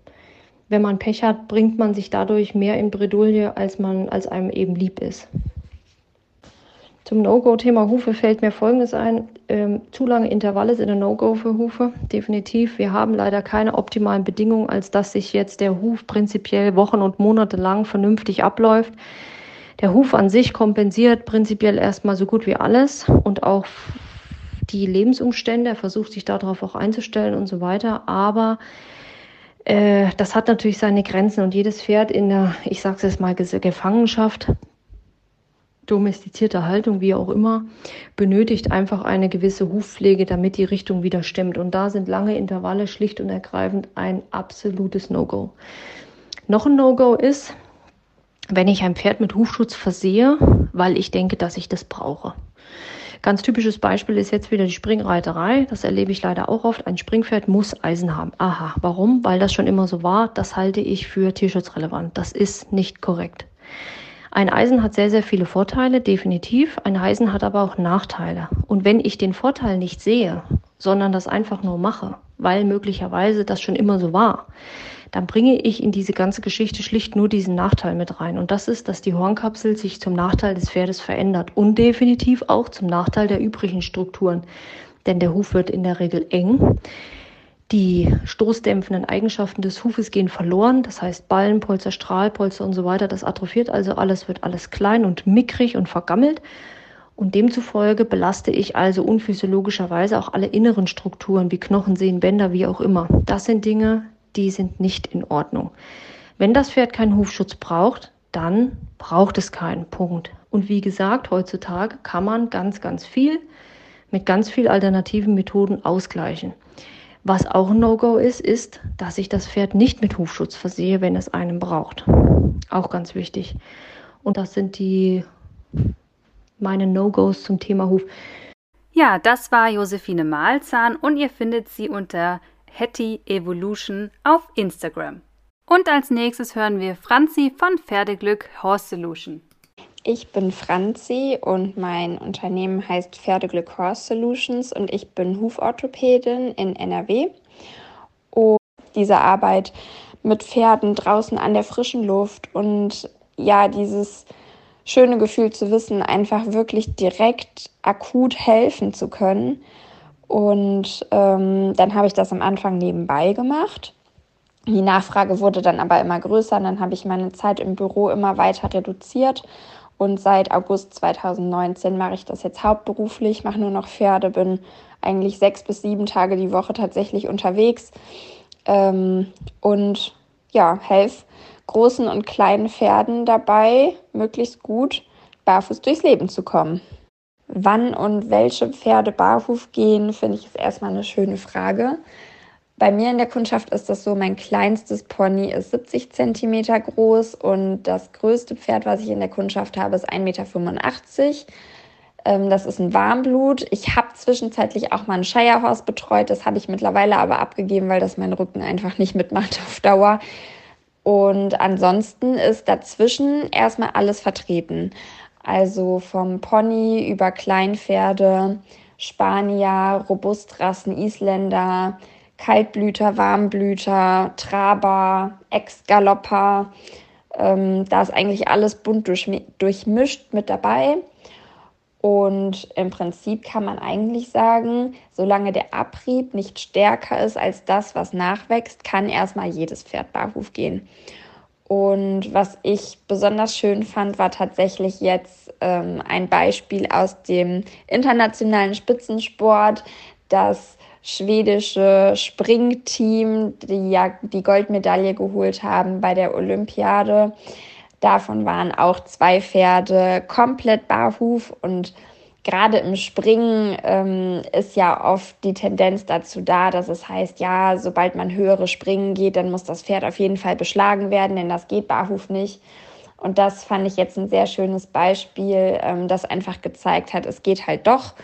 wenn man Pech hat, bringt man sich dadurch mehr in Bredouille, als man als einem eben lieb ist. Zum No-Go-Thema Hufe fällt mir Folgendes ein. Ähm, zu lange Intervalle sind ein No-Go für Hufe, definitiv. Wir haben leider keine optimalen Bedingungen, als dass sich jetzt der Huf prinzipiell Wochen und Monate lang vernünftig abläuft. Der Huf an sich kompensiert prinzipiell erstmal so gut wie alles und auch die Lebensumstände. Er versucht sich darauf auch einzustellen und so weiter. Aber äh, das hat natürlich seine Grenzen und jedes Pferd in der, ich sag's jetzt mal, Gefangenschaft, domestizierte Haltung, wie auch immer, benötigt einfach eine gewisse Hufpflege, damit die Richtung wieder stimmt. Und da sind lange Intervalle schlicht und ergreifend ein absolutes No-Go. Noch ein No-Go ist, wenn ich ein Pferd mit Hufschutz versehe, weil ich denke, dass ich das brauche. Ganz typisches Beispiel ist jetzt wieder die Springreiterei. Das erlebe ich leider auch oft. Ein Springpferd muss Eisen haben. Aha, warum? Weil das schon immer so war. Das halte ich für tierschutzrelevant. Das ist nicht korrekt. Ein Eisen hat sehr, sehr viele Vorteile, definitiv. Ein Eisen hat aber auch Nachteile. Und wenn ich den Vorteil nicht sehe, sondern das einfach nur mache, weil möglicherweise das schon immer so war, dann bringe ich in diese ganze Geschichte schlicht nur diesen Nachteil mit rein. Und das ist, dass die Hornkapsel sich zum Nachteil des Pferdes verändert und definitiv auch zum Nachteil der übrigen Strukturen. Denn der Huf wird in der Regel eng. Die stoßdämpfenden Eigenschaften des Hufes gehen verloren. Das heißt Ballenpolster, Strahlpolster und so weiter. Das atrophiert also alles, wird alles klein und mickrig und vergammelt. Und demzufolge belaste ich also unphysiologischerweise auch alle inneren Strukturen wie Knochen, Sehnen, Bänder, wie auch immer. Das sind Dinge, die sind nicht in Ordnung. Wenn das Pferd keinen Hufschutz braucht, dann braucht es keinen Punkt. Und wie gesagt, heutzutage kann man ganz, ganz viel mit ganz viel alternativen Methoden ausgleichen. Was auch ein No-Go ist, ist, dass ich das Pferd nicht mit Hufschutz versehe, wenn es einen braucht. Auch ganz wichtig. Und das sind die meine No-Gos zum Thema Huf. Ja, das war Josephine Mahlzahn und ihr findet sie unter Hetty Evolution auf Instagram. Und als nächstes hören wir Franzi von Pferdeglück Horse Solution. Ich bin Franzi und mein Unternehmen heißt Pferdeglück Horse Solutions und ich bin Huforthopädin in NRW. Und diese Arbeit mit Pferden draußen an der frischen Luft und ja, dieses schöne Gefühl zu wissen, einfach wirklich direkt akut helfen zu können. Und ähm, dann habe ich das am Anfang nebenbei gemacht. Die Nachfrage wurde dann aber immer größer und dann habe ich meine Zeit im Büro immer weiter reduziert und seit August 2019 mache ich das jetzt hauptberuflich, mache nur noch Pferde, bin eigentlich sechs bis sieben Tage die Woche tatsächlich unterwegs ähm, und ja, helfe großen und kleinen Pferden dabei, möglichst gut barfuß durchs Leben zu kommen. Wann und welche Pferde barfuß gehen, finde ich ist erstmal eine schöne Frage. Bei mir in der Kundschaft ist das so, mein kleinstes Pony ist 70 cm groß und das größte Pferd, was ich in der Kundschaft habe, ist 1,85 Meter. Ähm, das ist ein Warmblut. Ich habe zwischenzeitlich auch mal einen Shirehorse betreut. Das habe ich mittlerweile aber abgegeben, weil das mein Rücken einfach nicht mitmacht auf Dauer. Und ansonsten ist dazwischen erstmal alles vertreten. Also vom Pony über Kleinpferde, Spanier, Robustrassen, Isländer, Kaltblüter, Warmblüter, Traber, Ex-Galopper. Ähm, da ist eigentlich alles bunt durchmischt mit dabei. Und im Prinzip kann man eigentlich sagen, solange der Abrieb nicht stärker ist als das, was nachwächst, kann erstmal jedes Pferd barhuf gehen. Und was ich besonders schön fand, war tatsächlich jetzt ähm, ein Beispiel aus dem internationalen Spitzensport, dass schwedische Springteam, die ja die Goldmedaille geholt haben bei der Olympiade. Davon waren auch zwei Pferde komplett barhuf und gerade im Springen ähm, ist ja oft die Tendenz dazu da, dass es heißt, ja, sobald man höhere Springen geht, dann muss das Pferd auf jeden Fall beschlagen werden, denn das geht barhuf nicht. Und das fand ich jetzt ein sehr schönes Beispiel, ähm, das einfach gezeigt hat, es geht halt doch.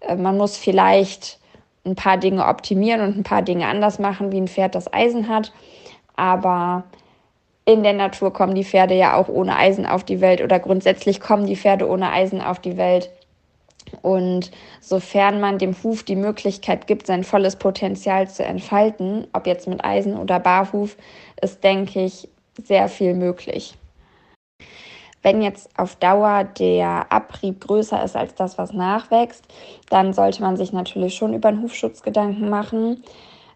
Äh, man muss vielleicht ein paar Dinge optimieren und ein paar Dinge anders machen, wie ein Pferd das Eisen hat. Aber in der Natur kommen die Pferde ja auch ohne Eisen auf die Welt oder grundsätzlich kommen die Pferde ohne Eisen auf die Welt. Und sofern man dem Huf die Möglichkeit gibt, sein volles Potenzial zu entfalten, ob jetzt mit Eisen oder Barhuf, ist, denke ich, sehr viel möglich. Wenn jetzt auf Dauer der Abrieb größer ist als das, was nachwächst, dann sollte man sich natürlich schon über den Hufschutz Gedanken machen.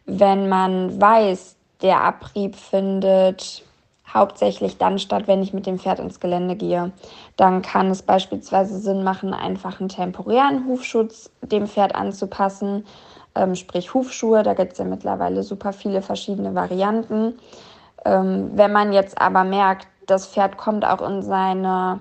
Wenn man weiß, der Abrieb findet hauptsächlich dann statt, wenn ich mit dem Pferd ins Gelände gehe. Dann kann es beispielsweise Sinn machen, einfach einen temporären Hufschutz dem Pferd anzupassen, ähm, sprich Hufschuhe. Da gibt es ja mittlerweile super viele verschiedene Varianten. Ähm, wenn man jetzt aber merkt, das Pferd kommt auch in seine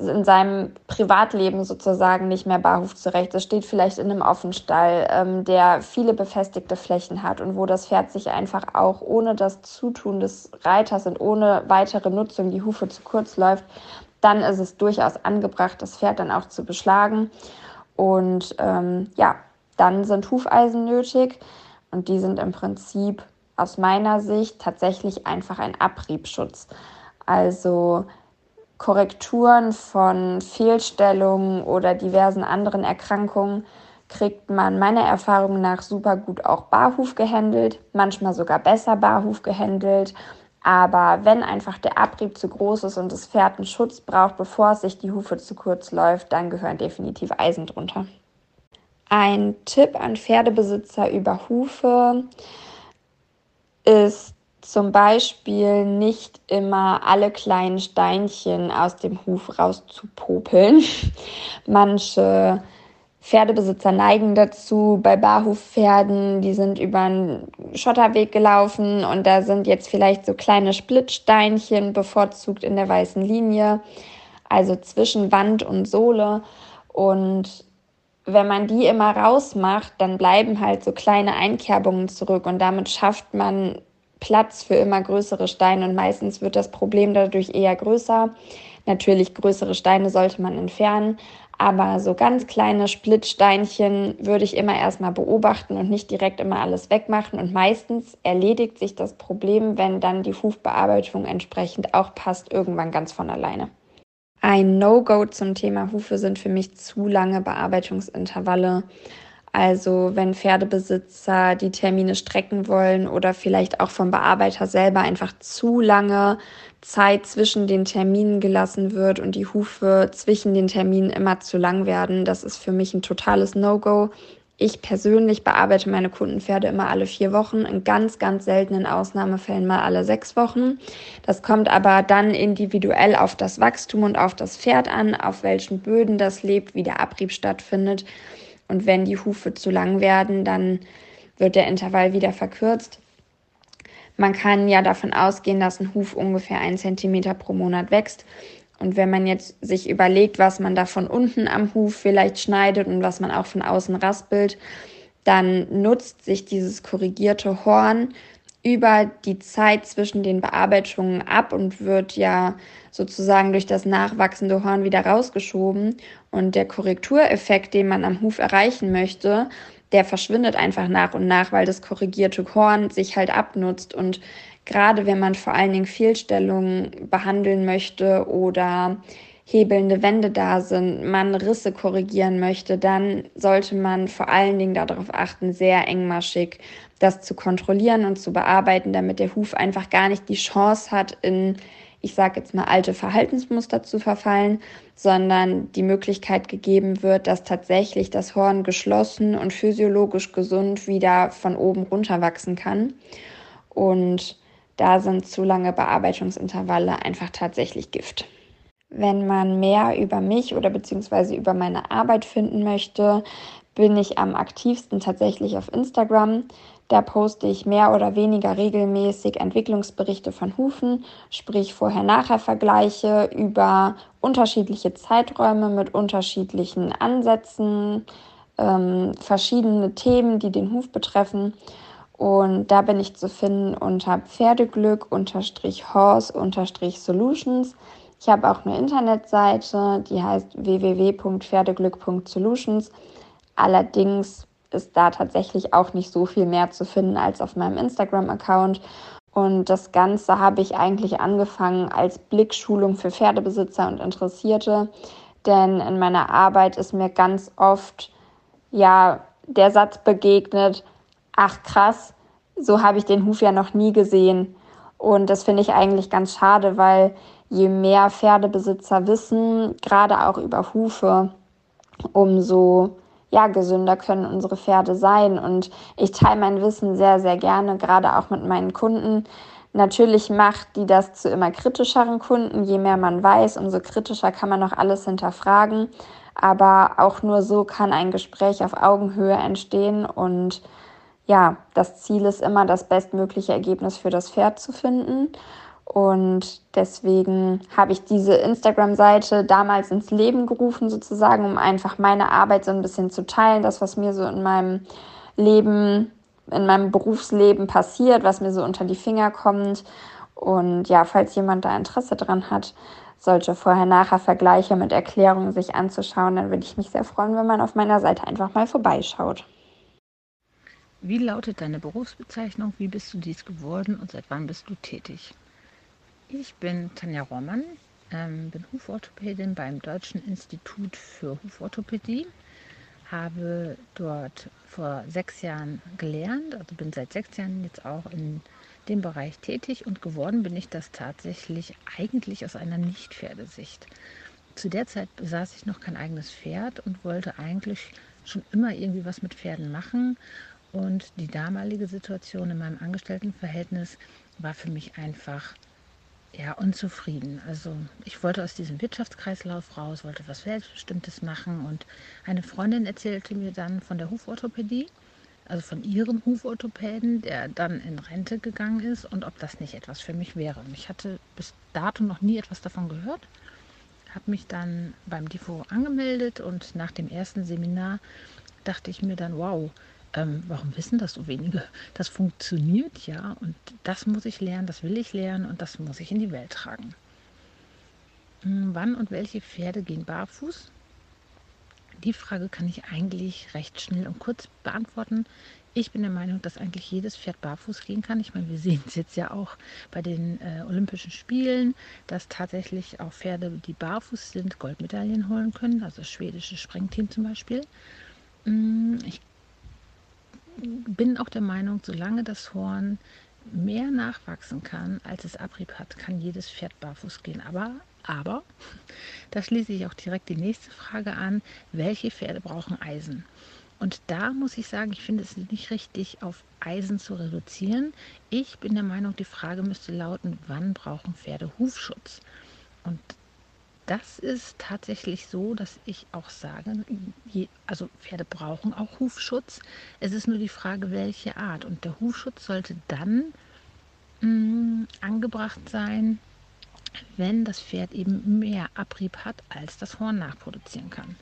in seinem Privatleben sozusagen nicht mehr barhuf zurecht. Es steht vielleicht in einem Offenstall, ähm, der viele befestigte Flächen hat und wo das Pferd sich einfach auch ohne das Zutun des Reiters und ohne weitere Nutzung die Hufe zu kurz läuft, dann ist es durchaus angebracht, das Pferd dann auch zu beschlagen. Und ähm, ja, dann sind Hufeisen nötig und die sind im Prinzip aus meiner Sicht tatsächlich einfach ein Abriebschutz. Also Korrekturen von Fehlstellungen oder diversen anderen Erkrankungen kriegt man meiner Erfahrung nach super gut auch barhuf gehandelt, manchmal sogar besser barhuf gehandelt. Aber wenn einfach der Abrieb zu groß ist und das Pferd einen Schutz braucht, bevor es sich die Hufe zu kurz läuft, dann gehören definitiv Eisen drunter. Ein Tipp an Pferdebesitzer über Hufe ist zum Beispiel nicht immer alle kleinen Steinchen aus dem Huf rauszupopeln. Manche Pferdebesitzer neigen dazu, bei Barhufpferden, die sind über einen Schotterweg gelaufen und da sind jetzt vielleicht so kleine Splittsteinchen bevorzugt in der weißen Linie, also zwischen Wand und Sohle. Und wenn man die immer rausmacht, dann bleiben halt so kleine Einkerbungen zurück und damit schafft man Platz für immer größere Steine und meistens wird das Problem dadurch eher größer. Natürlich größere Steine sollte man entfernen, aber so ganz kleine Splittsteinchen würde ich immer erstmal beobachten und nicht direkt immer alles wegmachen. Und meistens erledigt sich das Problem, wenn dann die Hufbearbeitung entsprechend auch passt, irgendwann ganz von alleine. Ein No-Go zum Thema Hufe sind für mich zu lange Bearbeitungsintervalle. Also wenn Pferdebesitzer die Termine strecken wollen oder vielleicht auch vom Bearbeiter selber einfach zu lange Zeit zwischen den Terminen gelassen wird und die Hufe zwischen den Terminen immer zu lang werden, das ist für mich ein totales No-Go. Ich persönlich bearbeite meine Kundenpferde immer alle vier Wochen, in ganz, ganz seltenen Ausnahmefällen mal alle sechs Wochen. Das kommt aber dann individuell auf das Wachstum und auf das Pferd an, auf welchen Böden das lebt, wie der Abrieb stattfindet. Und wenn die Hufe zu lang werden, dann wird der Intervall wieder verkürzt. Man kann ja davon ausgehen, dass ein Huf ungefähr ein Zentimeter pro Monat wächst. Und wenn man jetzt sich überlegt, was man da von unten am Huf vielleicht schneidet und was man auch von außen raspelt, dann nutzt sich dieses korrigierte Horn über die Zeit zwischen den Bearbeitungen ab und wird ja sozusagen durch das nachwachsende Horn wieder rausgeschoben. Und der Korrektureffekt, den man am Huf erreichen möchte, der verschwindet einfach nach und nach, weil das korrigierte Horn sich halt abnutzt. Und gerade wenn man vor allen Dingen Fehlstellungen behandeln möchte oder hebelnde Wände da sind, man Risse korrigieren möchte, dann sollte man vor allen Dingen darauf achten, sehr engmaschig das zu kontrollieren und zu bearbeiten, damit der Huf einfach gar nicht die Chance hat, in, ich sage jetzt mal, alte Verhaltensmuster zu verfallen, sondern die Möglichkeit gegeben wird, dass tatsächlich das Horn geschlossen und physiologisch gesund wieder von oben runter wachsen kann. Und da sind zu lange Bearbeitungsintervalle einfach tatsächlich Gift. Wenn man mehr über mich oder beziehungsweise über meine Arbeit finden möchte, bin ich am aktivsten tatsächlich auf Instagram. Da poste ich mehr oder weniger regelmäßig Entwicklungsberichte von Hufen, sprich Vorher-Nachher-Vergleiche über unterschiedliche Zeiträume mit unterschiedlichen Ansätzen, ähm, verschiedene Themen, die den Huf betreffen. Und da bin ich zu finden unter Pferdeglück-horse-solutions. Ich habe auch eine Internetseite, die heißt www.pferdeglück.solutions. Allerdings ist da tatsächlich auch nicht so viel mehr zu finden als auf meinem Instagram-Account. Und das Ganze habe ich eigentlich angefangen als Blickschulung für Pferdebesitzer und Interessierte. Denn in meiner Arbeit ist mir ganz oft ja der Satz begegnet, ach krass, so habe ich den Huf ja noch nie gesehen. Und das finde ich eigentlich ganz schade, weil je mehr Pferdebesitzer wissen, gerade auch über Hufe, umso ja, gesünder können unsere Pferde sein. Und ich teile mein Wissen sehr, sehr gerne, gerade auch mit meinen Kunden. Natürlich macht die das zu immer kritischeren Kunden. Je mehr man weiß, umso kritischer kann man noch alles hinterfragen. Aber auch nur so kann ein Gespräch auf Augenhöhe entstehen. Und ja, das Ziel ist immer, das bestmögliche Ergebnis für das Pferd zu finden. Und deswegen habe ich diese Instagram-Seite damals ins Leben gerufen, sozusagen, um einfach meine Arbeit so ein bisschen zu teilen, das, was mir so in meinem Leben, in meinem Berufsleben passiert, was mir so unter die Finger kommt. Und ja, falls jemand da Interesse dran hat, solche Vorher-Nachher-Vergleiche mit Erklärungen sich anzuschauen, dann würde ich mich sehr freuen, wenn man auf meiner Seite einfach mal vorbeischaut. Wie lautet deine Berufsbezeichnung? Wie bist du dies geworden und seit wann bist du tätig? Ich bin Tanja Rohrmann, ähm, bin Huforthopädin beim Deutschen Institut für Huforthopädie, habe dort vor sechs Jahren gelernt, also bin seit sechs Jahren jetzt auch in dem Bereich tätig und geworden bin ich das tatsächlich eigentlich aus einer Nicht-Pferdesicht. Zu der Zeit besaß ich noch kein eigenes Pferd und wollte eigentlich schon immer irgendwie was mit Pferden machen Und die damalige Situation in meinem Angestelltenverhältnis war für mich einfach ja, unzufrieden. Also ich wollte aus diesem Wirtschaftskreislauf raus, wollte was Selbstbestimmtes machen und eine Freundin erzählte mir dann von der Huforthopädie, also von ihrem Huforthopäden, der dann in Rente gegangen ist und ob das nicht etwas für mich wäre. Ich hatte bis dato noch nie etwas davon gehört, habe mich dann beim DIFO angemeldet und nach dem ersten Seminar dachte ich mir dann, wow, ähm, warum wissen das so wenige? Das funktioniert ja und das muss ich lernen, das will ich lernen und das muss ich in die Welt tragen. Hm, wann und welche Pferde gehen barfuß? Die Frage kann ich eigentlich recht schnell und kurz beantworten. Ich bin der Meinung, dass eigentlich jedes Pferd barfuß gehen kann. Ich meine, wir sehen es jetzt ja auch bei den äh, Olympischen Spielen, dass tatsächlich auch Pferde, die barfuß sind, Goldmedaillen holen können. Also das schwedische Sprengteam zum Beispiel. Hm, ich bin auch der Meinung, solange das Horn mehr nachwachsen kann, als es Abrieb hat, kann jedes Pferd barfuß gehen. Aber, aber, da schließe ich auch direkt die nächste Frage an, welche Pferde brauchen Eisen? Und da muss ich sagen, ich finde es nicht richtig, auf Eisen zu reduzieren. Ich bin der Meinung, die Frage müsste lauten, wann brauchen Pferde Hufschutz? Und das ist tatsächlich so, dass ich auch sage, also Pferde brauchen auch Hufschutz. Es ist nur die Frage, welche Art. Und der Hufschutz sollte dann mh, mm, angebracht sein, wenn das Pferd eben mehr Abrieb hat, als das Horn nachproduzieren kann.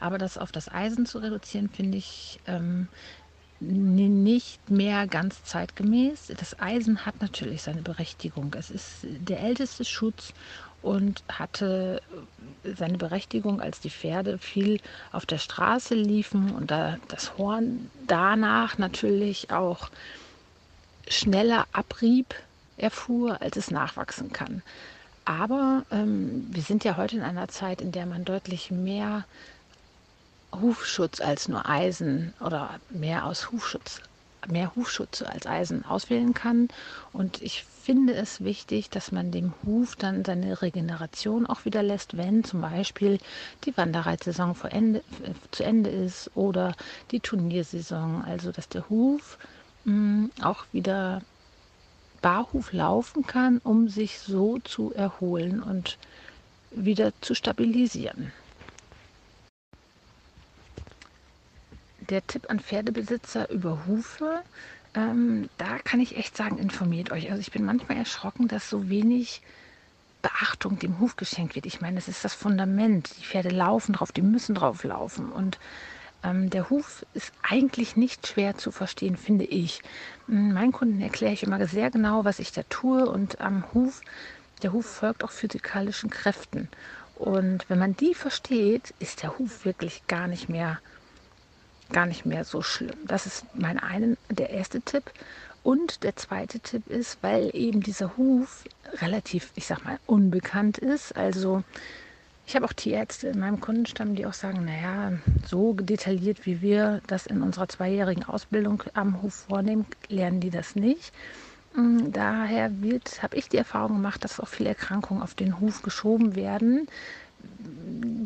Aber das auf das Eisen zu reduzieren, finde ich ähm, nicht mehr ganz zeitgemäß. Das Eisen hat natürlich seine Berechtigung. Es ist der älteste Schutz und hatte seine Berechtigung, als die Pferde viel auf der Straße liefen und da das Horn danach natürlich auch schneller Abrieb erfuhr, als es nachwachsen kann. Aber ähm, wir sind ja heute in einer Zeit, in der man deutlich mehr Hufschutz als nur Eisen oder mehr aus Hufschutz mehr Hufschutz als Eisen auswählen kann. Und ich finde es wichtig, dass man dem Huf dann seine Regeneration auch wieder lässt, wenn zum Beispiel die Wanderreitsaison Ende, äh, zu Ende ist oder die Turniersaison. Also dass der Huf mh, mm, auch wieder Barhuf laufen kann, um sich so zu erholen und wieder zu stabilisieren. der Tipp an Pferdebesitzer über Hufe, ähm, da kann ich echt sagen, informiert euch. Also ich bin manchmal erschrocken, dass so wenig Beachtung dem Huf geschenkt wird. Ich meine, das ist das Fundament. Die Pferde laufen drauf, die müssen drauf laufen. Und ähm, der Huf ist eigentlich nicht schwer zu verstehen, finde ich. Hm, meinen Kunden erkläre ich immer sehr genau, was ich da tue. Und am Huf, der Huf folgt auch physikalischen Kräften. Und wenn man die versteht, ist der Huf wirklich gar nicht mehr gar nicht mehr so schlimm. Das ist mein einen, der erste Tipp. Und der zweite Tipp ist, weil eben dieser Huf relativ, ich sag mal, unbekannt ist. Also ich habe auch Tierärzte in meinem Kundenstamm, die auch sagen, naja, so detailliert wie wir das in unserer zweijährigen Ausbildung am Huf vornehmen, lernen die das nicht. Mm, daher habe ich die Erfahrung gemacht, dass auch viele Erkrankungen auf den Huf geschoben werden,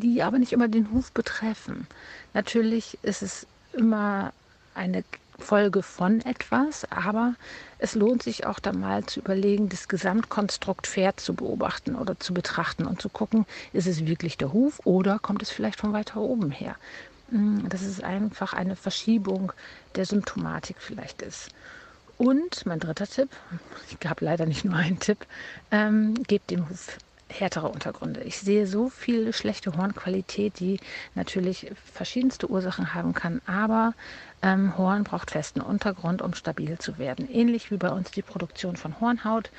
die aber nicht immer den Huf betreffen. Natürlich ist es immer eine Folge von etwas, aber es lohnt sich auch da mal zu überlegen, das Gesamtkonstrukt Pferd zu beobachten oder zu betrachten und zu gucken, ist es wirklich der Huf oder kommt es vielleicht von weiter oben her. Hm, dass es einfach eine Verschiebung der Symptomatik vielleicht ist. Und mein dritter Tipp, ich habe leider nicht nur einen Tipp, ähm, gebt dem Huf härtere Untergründe. Ich sehe so viel schlechte Hornqualität, die natürlich verschiedenste Ursachen haben kann, aber ähm, Horn braucht festen Untergrund, um stabil zu werden. Ähnlich wie bei uns die Produktion von Hornhaut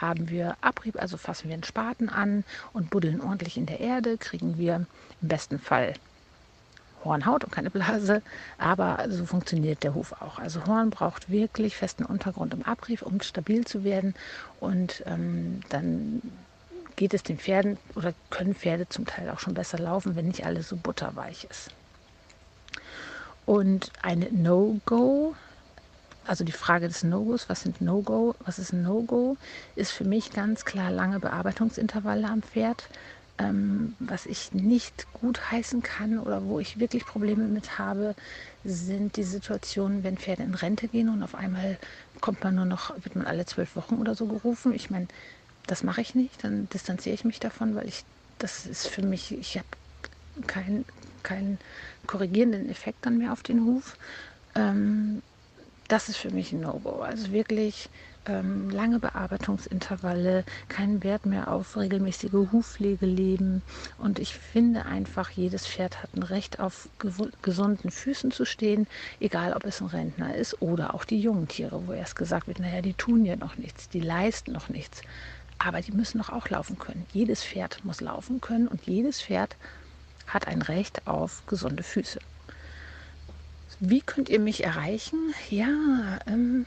haben wir Abrieb, also fassen wir einen Spaten an und buddeln ordentlich in der Erde, kriegen wir im besten Fall Hornhaut und keine Blase, aber so funktioniert der Huf auch. Also Horn braucht wirklich festen Untergrund im Abrieb, um stabil zu werden und ähm, dann geht es den Pferden oder können Pferde zum Teil auch schon besser laufen, wenn nicht alles so butterweich ist. Und eine No-Go, also die Frage des No-Gos, was sind No-Go, was ist ein No-Go, ist für mich ganz klar lange Bearbeitungsintervalle am Pferd. Ähm, was ich nicht gut heißen kann oder wo ich wirklich Probleme mit habe, sind die Situationen, wenn Pferde in Rente gehen und auf einmal kommt man nur noch, wird man alle zwölf Wochen oder so gerufen. Ich meine, das mache ich nicht, dann distanziere ich mich davon, weil ich, das ist für mich, ich habe keinen kein korrigierenden Effekt dann mehr auf den Huf. Ähm, das ist für mich ein No-Go. Also wirklich ähm, lange Bearbeitungsintervalle, keinen Wert mehr auf regelmäßige Hufpflege leben. Und ich finde einfach, jedes Pferd hat ein Recht auf gesunden Füßen zu stehen, egal ob es ein Rentner ist oder auch die jungen Tiere, wo erst gesagt wird, naja, die tun ja noch nichts, die leisten noch nichts. Aber die müssen doch auch laufen können. Jedes Pferd muss laufen können und jedes Pferd hat ein Recht auf gesunde Füße. Wie könnt ihr mich erreichen? Ja, ähm,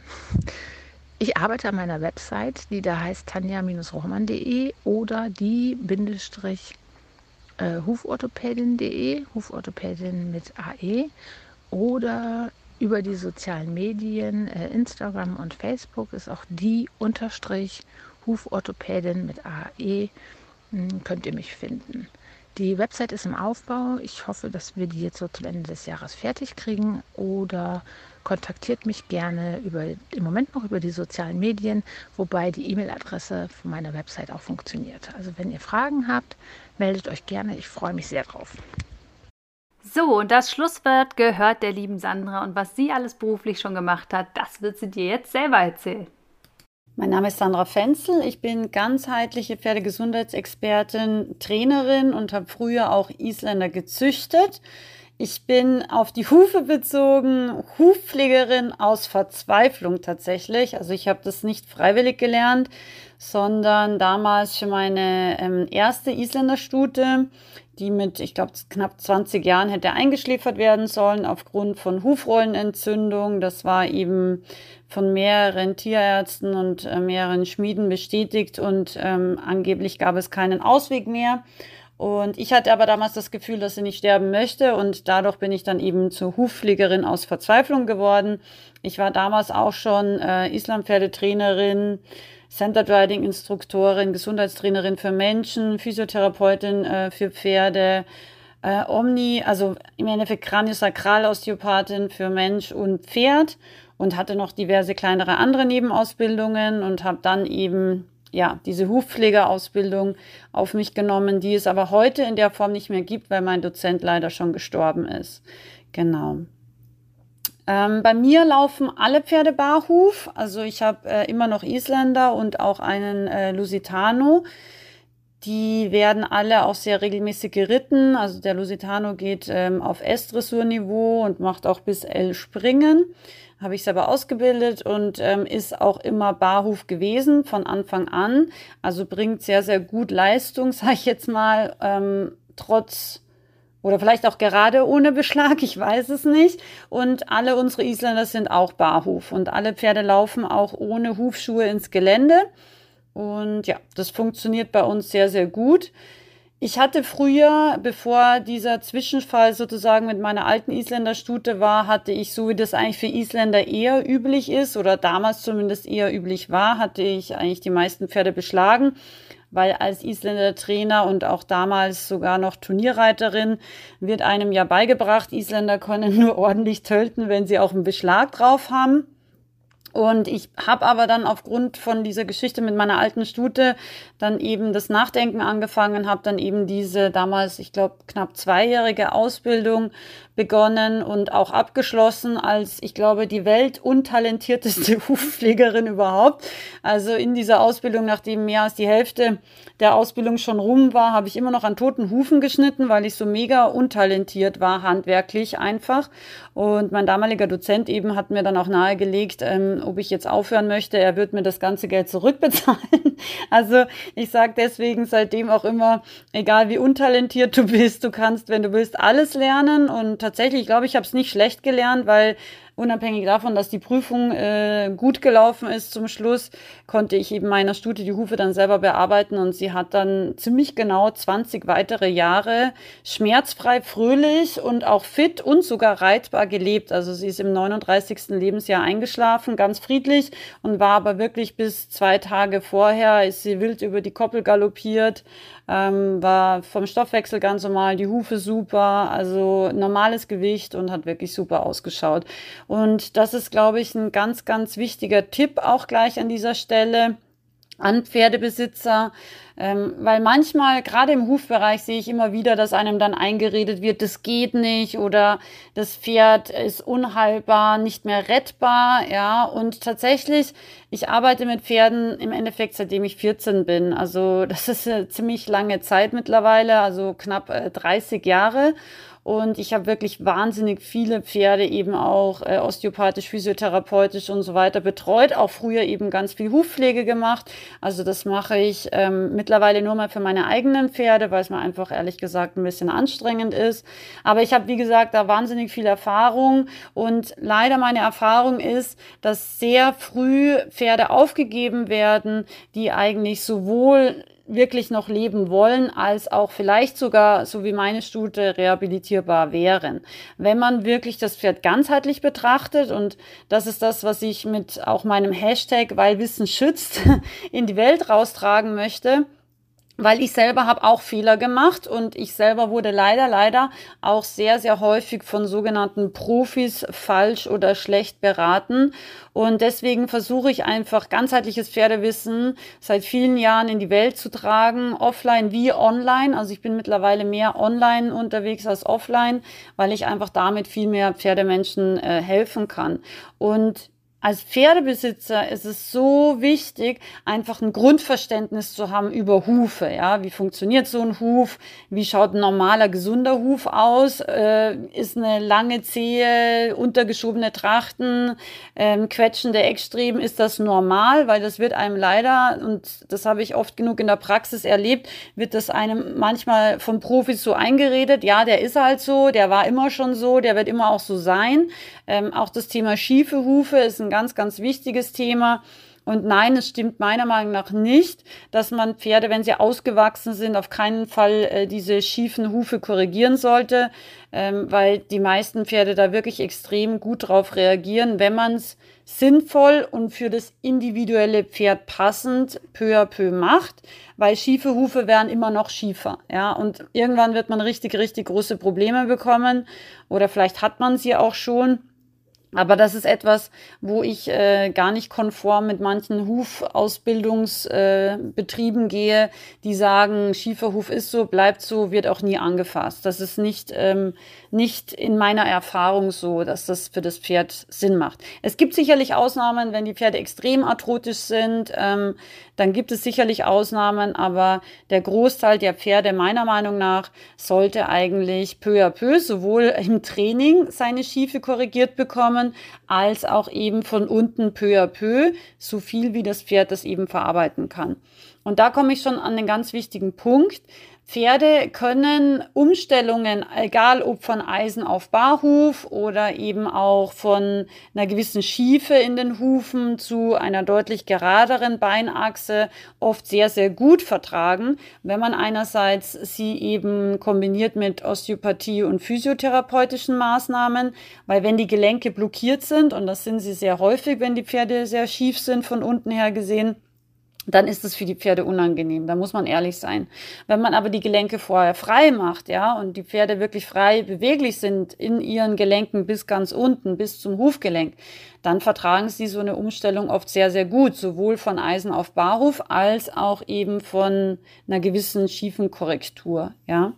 ich arbeite an meiner Website, die da heißt tanja-rohmann.de oder die Bindestrich äh, Huforthopädin mit AE oder über die sozialen Medien, äh, Instagram und Facebook ist auch die Unterstrich Huforthopädin mit AE, hm, könnt ihr mich finden. Die Website ist im Aufbau. Ich hoffe, dass wir die jetzt so zum Ende des Jahres fertig kriegen oder kontaktiert mich gerne über, im Moment noch über die sozialen Medien, wobei die E-Mail-Adresse von meiner Website auch funktioniert. Also wenn ihr Fragen habt, meldet euch gerne. Ich freue mich sehr drauf. So, und das Schlusswort gehört der lieben Sandra und was sie alles beruflich schon gemacht hat, das wird sie dir jetzt selber erzählen. Mein Name ist Sandra Fenzel. Ich bin ganzheitliche Pferdegesundheitsexpertin, Trainerin und habe früher auch Isländer gezüchtet. Ich bin auf die Hufe bezogen, Hufpflegerin aus Verzweiflung tatsächlich. Also ich habe das nicht freiwillig gelernt, sondern damals für meine ähm, erste Isländerstute, die mit, ich glaube, knapp 20 Jahren hätte eingeschläfert werden sollen aufgrund von Hufrollenentzündung. Das war eben von mehreren Tierärzten und äh, mehreren Schmieden bestätigt und ähm, angeblich gab es keinen Ausweg mehr. Und ich hatte aber damals das Gefühl, dass sie nicht sterben möchte und dadurch bin ich dann eben zur Hufpflegerin aus Verzweiflung geworden. Ich war damals auch schon äh, Islampferdetrainerin, Center Riding Instruktorin, Gesundheitstrainerin für Menschen, Physiotherapeutin äh, für Pferde, äh, Omni, also im Endeffekt Kraniosakral-Osteopathin für Mensch und Pferd und hatte noch diverse kleinere andere Nebenausbildungen und habe dann eben ja diese Hufpflegeausbildung auf mich genommen, die es aber heute in der Form nicht mehr gibt, weil mein Dozent leider schon gestorben ist. Genau. Ähm, bei mir laufen alle Pferde barhuf. Also ich habe äh, immer noch Isländer und auch einen äh, Lusitano. Die werden alle auch sehr regelmäßig geritten. Also der Lusitano geht ähm, auf S-Dressurniveau und macht auch bis L springen habe ich selber ausgebildet und ähm, ist auch immer Barhof gewesen von Anfang an. Also bringt sehr, sehr gut Leistung, sage ich jetzt mal, ähm, trotz oder vielleicht auch gerade ohne Beschlag, ich weiß es nicht. Und alle unsere Isländer sind auch Barhof und alle Pferde laufen auch ohne Hufschuhe ins Gelände. Und ja, das funktioniert bei uns sehr, sehr gut. Ich hatte früher, bevor dieser Zwischenfall sozusagen mit meiner alten Isländerstute war, hatte ich, so wie das eigentlich für Isländer eher üblich ist oder damals zumindest eher üblich war, hatte ich eigentlich die meisten Pferde beschlagen, weil als Isländer Trainer und auch damals sogar noch Turnierreiterin wird einem ja beigebracht, Isländer können nur ordentlich tölten, wenn sie auch einen Beschlag drauf haben. Und ich habe aber dann aufgrund von dieser Geschichte mit meiner alten Stute dann eben das Nachdenken angefangen, habe dann eben diese damals, ich glaube, knapp zweijährige Ausbildung begonnen und auch abgeschlossen als, ich glaube, die weltuntalentierteste Hufpflegerin überhaupt. Also in dieser Ausbildung, nachdem mehr als die Hälfte der Ausbildung schon rum war, habe ich immer noch an toten Hufen geschnitten, weil ich so mega untalentiert war, handwerklich einfach. Und mein damaliger Dozent eben hat mir dann auch nahegelegt, ähm, ob ich jetzt aufhören möchte. Er wird mir das ganze Geld zurückbezahlen. Also ich sage deswegen seitdem auch immer, egal wie untalentiert du bist, du kannst, wenn du willst, alles lernen und tatsächlich, ich glaube, ich habe es nicht schlecht gelernt, weil unabhängig davon, dass die Prüfung äh, gut gelaufen ist zum Schluss, konnte ich eben meiner Stute die Hufe dann selber bearbeiten und sie hat dann ziemlich genau 20 weitere Jahre schmerzfrei, fröhlich und auch fit und sogar reitbar gelebt. Also sie ist im 39. Lebensjahr eingeschlafen, ganz friedlich und war aber wirklich bis zwei Tage vorher, ist sie wild über die Koppel galoppiert, ähm, war vom Stoffwechsel ganz normal, die Hufe super, also normales Gewicht und hat wirklich super ausgeschaut. Und das ist, glaube ich, ein ganz, ganz wichtiger Tipp auch gleich an dieser Stelle an Pferdebesitzer, ähm, weil manchmal, gerade im Hufbereich, sehe ich immer wieder, dass einem dann eingeredet wird, das geht nicht oder das Pferd ist unheilbar, nicht mehr rettbar, ja. Und tatsächlich, ich arbeite mit Pferden im Endeffekt seitdem ich 14 bin. Also das ist eine ziemlich lange Zeit mittlerweile, also knapp äh, 30 Jahre. Und ich habe wirklich wahnsinnig viele Pferde eben auch äh, osteopathisch, physiotherapeutisch und so weiter betreut. Auch früher eben ganz viel Hufpflege gemacht. Also das mache ich ähm, mittlerweile nur mal für meine eigenen Pferde, weil es mir einfach ehrlich gesagt ein bisschen anstrengend ist. Aber ich habe, wie gesagt, da wahnsinnig viel Erfahrung. Und leider meine Erfahrung ist, dass sehr früh Pferde aufgegeben werden, die eigentlich sowohl wirklich noch leben wollen, als auch vielleicht sogar, so wie meine Stute, rehabilitierbar wären. Wenn man wirklich das Pferd ganzheitlich betrachtet, und das ist das, was ich mit auch meinem Hashtag, weil Wissen schützt, in die Welt raustragen möchte, weil ich selber habe auch Fehler gemacht und ich selber wurde leider, leider auch sehr, sehr häufig von sogenannten Profis falsch oder schlecht beraten. Und deswegen versuche ich einfach ganzheitliches Pferdewissen seit vielen Jahren in die Welt zu tragen, offline wie online. Also ich bin mittlerweile mehr online unterwegs als offline, weil ich einfach damit viel mehr Pferdemenschen äh, helfen kann. Und als Pferdebesitzer ist es so wichtig, einfach ein Grundverständnis zu haben über Hufe. Ja, wie funktioniert so ein Huf? Wie schaut ein normaler, gesunder Huf aus? Äh, ist eine lange Zehe, untergeschobene Trachten, ähm, quetschende Eckstreben, ist das normal? Weil das wird einem leider, und das habe ich oft genug in der Praxis erlebt, wird das einem manchmal von Profis so eingeredet. Ja, der ist halt so, der war immer schon so, der wird immer auch so sein. Ähm, auch das Thema schiefe Hufe ist ein ganz, ganz wichtiges Thema. Und nein, es stimmt meiner Meinung nach nicht, dass man Pferde, wenn sie ausgewachsen sind, auf keinen Fall äh, diese schiefen Hufe korrigieren sollte, ähm, weil die meisten Pferde da wirklich extrem gut drauf reagieren, wenn man es sinnvoll und für das individuelle Pferd passend peu à peu macht, weil schiefe Hufe werden immer noch schiefer, ja, und irgendwann wird man richtig, richtig große Probleme bekommen oder vielleicht hat man sie auch schon. Aber das ist etwas, wo ich äh, gar nicht konform mit manchen Hufausbildungsbetrieben äh, gehe, die sagen, Schieferhuf ist so, bleibt so, wird auch nie angefasst. Das ist nicht, ähm, nicht in meiner Erfahrung so, dass das für das Pferd Sinn macht. Es gibt sicherlich Ausnahmen, wenn die Pferde extrem arthrotisch sind, ähm, dann gibt es sicherlich Ausnahmen, aber der Großteil der Pferde meiner Meinung nach sollte eigentlich peu à peu sowohl im Training seine Schiefe korrigiert bekommen, als auch eben von unten peu à peu, so viel wie das Pferd das eben verarbeiten kann. Und da komme ich schon an den ganz wichtigen Punkt. Pferde können Umstellungen, egal ob von Eisen auf Barhuf oder eben auch von einer gewissen Schiefe in den Hufen zu einer deutlich geraderen Beinachse, oft sehr, sehr gut vertragen, wenn man einerseits sie eben kombiniert mit Osteopathie und physiotherapeutischen Maßnahmen, weil wenn die Gelenke blockiert sind, und das sind sie sehr häufig, wenn die Pferde sehr schief sind von unten her gesehen, dann ist es für die Pferde unangenehm. Da muss man ehrlich sein. Wenn man aber die Gelenke vorher frei macht, ja, und die Pferde wirklich frei beweglich sind in ihren Gelenken bis ganz unten, bis zum Hufgelenk, dann vertragen sie so eine Umstellung oft sehr, sehr gut, sowohl von Eisen auf Barhuf als auch eben von einer gewissen schiefen Korrektur, ja.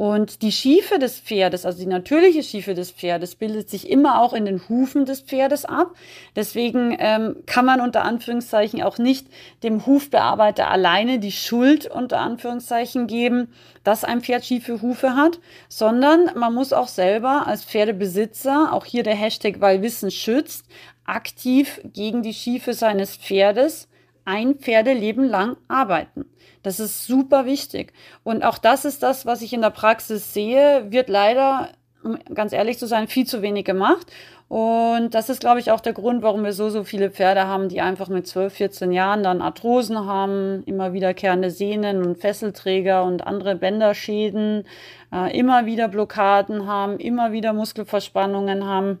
Und die Schiefe des Pferdes, also die natürliche Schiefe des Pferdes, bildet sich immer auch in den Hufen des Pferdes ab. Deswegen ähm, kann man unter Anführungszeichen auch nicht dem Hufbearbeiter alleine die Schuld unter Anführungszeichen geben, dass ein Pferd schiefe Hufe hat, sondern man muss auch selber als Pferdebesitzer, auch hier der Hashtag, weil Wissen schützt, aktiv gegen die Schiefe seines Pferdes ein Pferdeleben lang arbeiten. Das ist super wichtig. Und auch das ist das, was ich in der Praxis sehe, wird leider um ganz ehrlich zu sein, viel zu wenig gemacht. Und das ist, glaube ich, auch der Grund, warum wir so, so viele Pferde haben, die einfach mit 12, 14 Jahren dann Arthrosen haben, immer wiederkehrende Sehnen und Fesselträger und andere Bänderschäden, äh, immer wieder Blockaden haben, immer wieder Muskelverspannungen haben,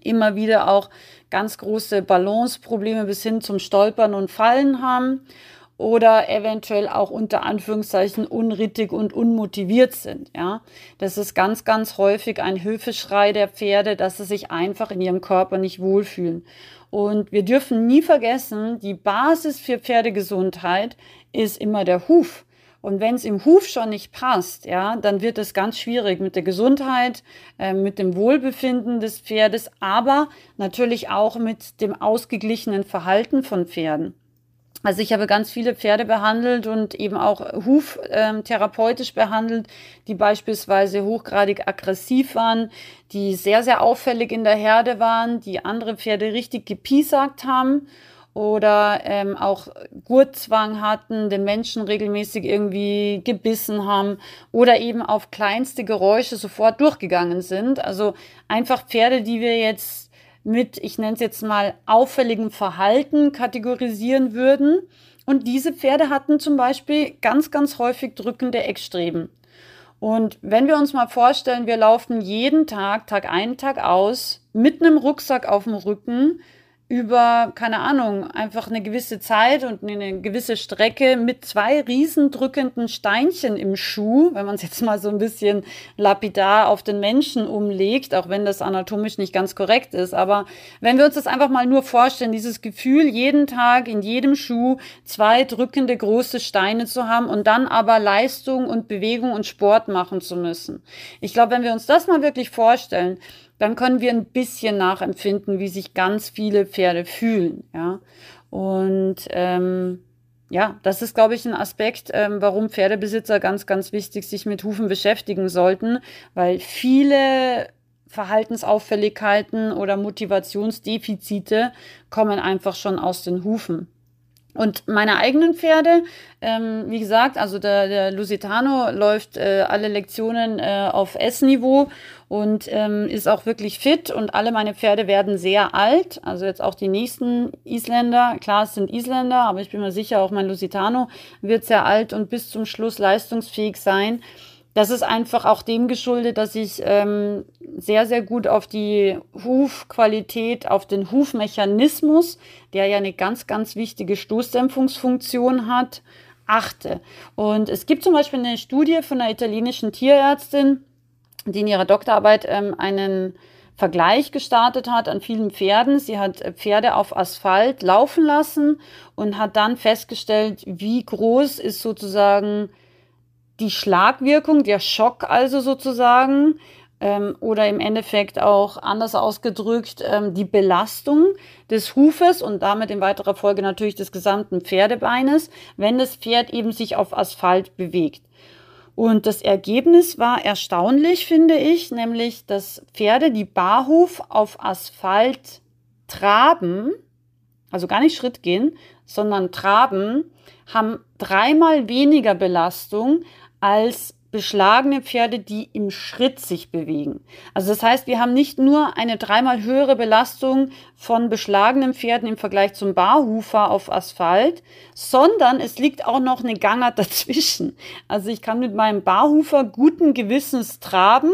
immer wieder auch ganz große Balanceprobleme bis hin zum Stolpern und Fallen haben oder eventuell auch unter Anführungszeichen unrittig und unmotiviert sind. Ja, das ist ganz, ganz häufig ein Hilfeschrei der Pferde, dass sie sich einfach in ihrem Körper nicht wohlfühlen. Und wir dürfen nie vergessen, die Basis für Pferdegesundheit ist immer der Huf. Und wenn es im Huf schon nicht passt, ja, dann wird es ganz schwierig mit der Gesundheit, äh, mit dem Wohlbefinden des Pferdes, aber natürlich auch mit dem ausgeglichenen Verhalten von Pferden. Also ich habe ganz viele Pferde behandelt und eben auch Huf ähm, behandelt, die beispielsweise hochgradig aggressiv waren, die sehr, sehr auffällig in der Herde waren, die andere Pferde richtig gepiesackt haben oder ähm, auch Gurtzwang hatten, den Menschen regelmäßig irgendwie gebissen haben oder eben auf kleinste Geräusche sofort durchgegangen sind. Also einfach Pferde, die wir jetzt mit, ich nenne es jetzt mal, auffälligem Verhalten kategorisieren würden. Und diese Pferde hatten zum Beispiel ganz, ganz häufig drückende Eckstreben. Und wenn wir uns mal vorstellen, wir laufen jeden Tag, Tag ein, Tag aus, mit einem Rucksack auf dem Rücken, über, keine Ahnung, einfach eine gewisse Zeit und eine gewisse Strecke mit zwei riesendrückenden Steinchen im Schuh, wenn man es jetzt mal so ein bisschen lapidar auf den Menschen umlegt, auch wenn das anatomisch nicht ganz korrekt ist. Aber wenn wir uns das einfach mal nur vorstellen, dieses Gefühl, jeden Tag in jedem Schuh zwei drückende große Steine zu haben und dann aber Leistung und Bewegung und Sport machen zu müssen. Ich glaube, wenn wir uns das mal wirklich vorstellen, dann können wir ein bisschen nachempfinden, wie sich ganz viele Pferde fühlen. Ja? Und ähm, ja, das ist, glaube ich, ein Aspekt, ähm, warum Pferdebesitzer ganz, ganz wichtig sich mit Hufen beschäftigen sollten, weil viele Verhaltensauffälligkeiten oder Motivationsdefizite kommen einfach schon aus den Hufen. Und meine eigenen Pferde, ähm, wie gesagt, also der, der Lusitano läuft äh, alle Lektionen äh, auf S-Niveau und ähm, ist auch wirklich fit und alle meine Pferde werden sehr alt. Also jetzt auch die nächsten Isländer. Klar, es sind Isländer, aber ich bin mir sicher, auch mein Lusitano wird sehr alt und bis zum Schluss leistungsfähig sein. Das ist einfach auch dem geschuldet, dass ich ähm, sehr, sehr gut auf die Hufqualität, auf den Hufmechanismus, der ja eine ganz, ganz wichtige Stoßdämpfungsfunktion hat, achte. Und es gibt zum Beispiel eine Studie von einer italienischen Tierärztin, die in ihrer Doktorarbeit ähm, einen Vergleich gestartet hat an vielen Pferden. Sie hat Pferde auf Asphalt laufen lassen und hat dann festgestellt, wie groß ist sozusagen die Schlagwirkung, der Schock also sozusagen, ähm, oder im Endeffekt auch anders ausgedrückt ähm, die Belastung des Hufes und damit in weiterer Folge natürlich des gesamten Pferdebeines, wenn das Pferd eben sich auf Asphalt bewegt. Und das Ergebnis war erstaunlich, finde ich, nämlich, dass Pferde, die Barhuf auf Asphalt traben, also gar nicht Schritt gehen, sondern traben, haben dreimal weniger Belastung als beschlagene Pferde, die im Schritt sich bewegen. Also das heißt, wir haben nicht nur eine dreimal höhere Belastung von beschlagenen Pferden im Vergleich zum Barhufer auf Asphalt, sondern es liegt auch noch eine Gangart dazwischen. Also ich kann mit meinem Barhufer guten Gewissens traben,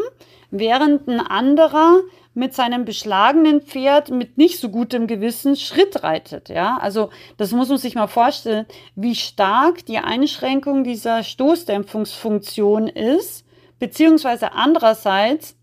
während ein anderer mit seinem beschlagenen Pferd mit nicht so gutem Gewissen Schritt reitet. Ja, also das muss man sich mal vorstellen, wie stark die Einschränkung dieser Stoßdämpfungsfunktion ist, beziehungsweise andererseits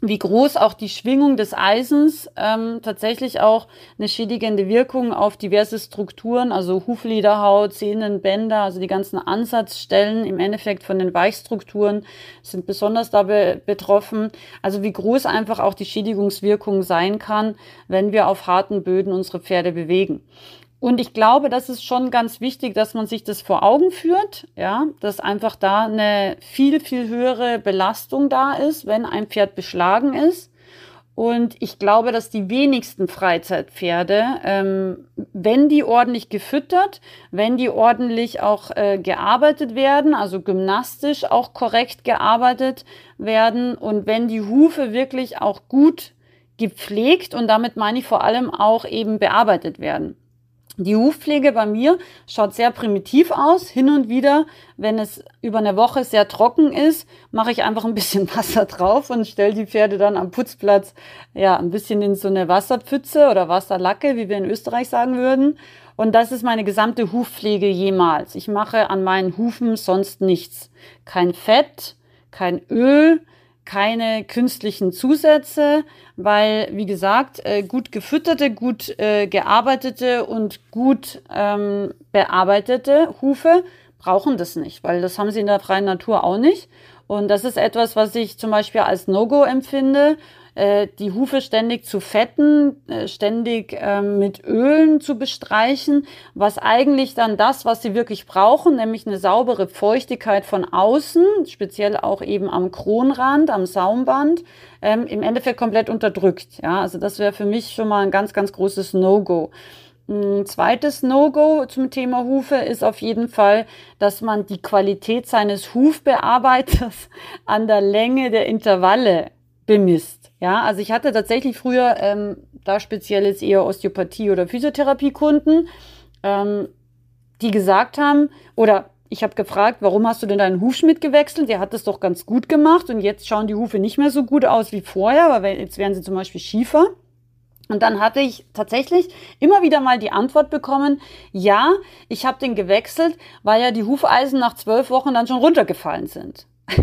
wie groß auch die Schwingung des Eisens ähm, tatsächlich auch eine schädigende Wirkung auf diverse Strukturen, also Huflederhaut, Sehnen, Bänder, also die ganzen Ansatzstellen im Endeffekt von den Weichstrukturen sind besonders dabei betroffen. Also wie groß einfach auch die Schädigungswirkung sein kann, wenn wir auf harten Böden unsere Pferde bewegen. Und ich glaube, das ist schon ganz wichtig, dass man sich das vor Augen führt, ja, dass einfach da eine viel, viel höhere Belastung da ist, wenn ein Pferd beschlagen ist. Und ich glaube, dass die wenigsten Freizeitpferde, ähm, wenn die ordentlich gefüttert, wenn die ordentlich auch äh, gearbeitet werden, also gymnastisch auch korrekt gearbeitet werden und wenn die Hufe wirklich auch gut gepflegt und damit meine ich vor allem auch eben bearbeitet werden. Die Hufpflege bei mir schaut sehr primitiv aus. Hin und wieder, wenn es über eine Woche sehr trocken ist, mache ich einfach ein bisschen Wasser drauf und stelle die Pferde dann am Putzplatz ja ein bisschen in so eine Wasserpfütze oder Wasserlacke, wie wir in Österreich sagen würden. Und das ist meine gesamte Hufpflege jemals. Ich mache an meinen Hufen sonst nichts. Kein Fett, kein Öl, keine künstlichen Zusätze, weil, wie gesagt, äh, gut gefütterte, gut äh, gearbeitete und gut ähm, bearbeitete Hufe brauchen das nicht, weil das haben sie in der freien Natur auch nicht. Und das ist etwas, was ich zum Beispiel als No-Go empfinde äh, die Hufe ständig zu fetten, äh, ständig äh, mit Ölen zu bestreichen, was eigentlich dann das, was sie wirklich brauchen, nämlich eine saubere Feuchtigkeit von außen, speziell auch eben am Kronrand, am Saumband, ähm, im Endeffekt komplett unterdrückt. Ja, also das wäre für mich schon mal ein ganz, ganz großes No-Go. Ein zweites No-Go zum Thema Hufe ist auf jeden Fall, dass man die Qualität seines Hufbearbeiters an der Länge der Intervalle bemisst. Ja, also ich hatte tatsächlich früher ähm, da speziell jetzt eher Osteopathie- oder Physiotherapiekunden, ähm, die gesagt haben, oder ich habe gefragt, warum hast du denn deinen Hufschmied gewechselt? Der hat das doch ganz gut gemacht und jetzt schauen die Hufe nicht mehr so gut aus wie vorher, weil jetzt werden sie zum Beispiel schiefer. Und dann hatte ich tatsächlich immer wieder mal die Antwort bekommen, ja, ich habe den gewechselt, weil ja die Hufeisen nach zwölf Wochen dann schon runtergefallen sind.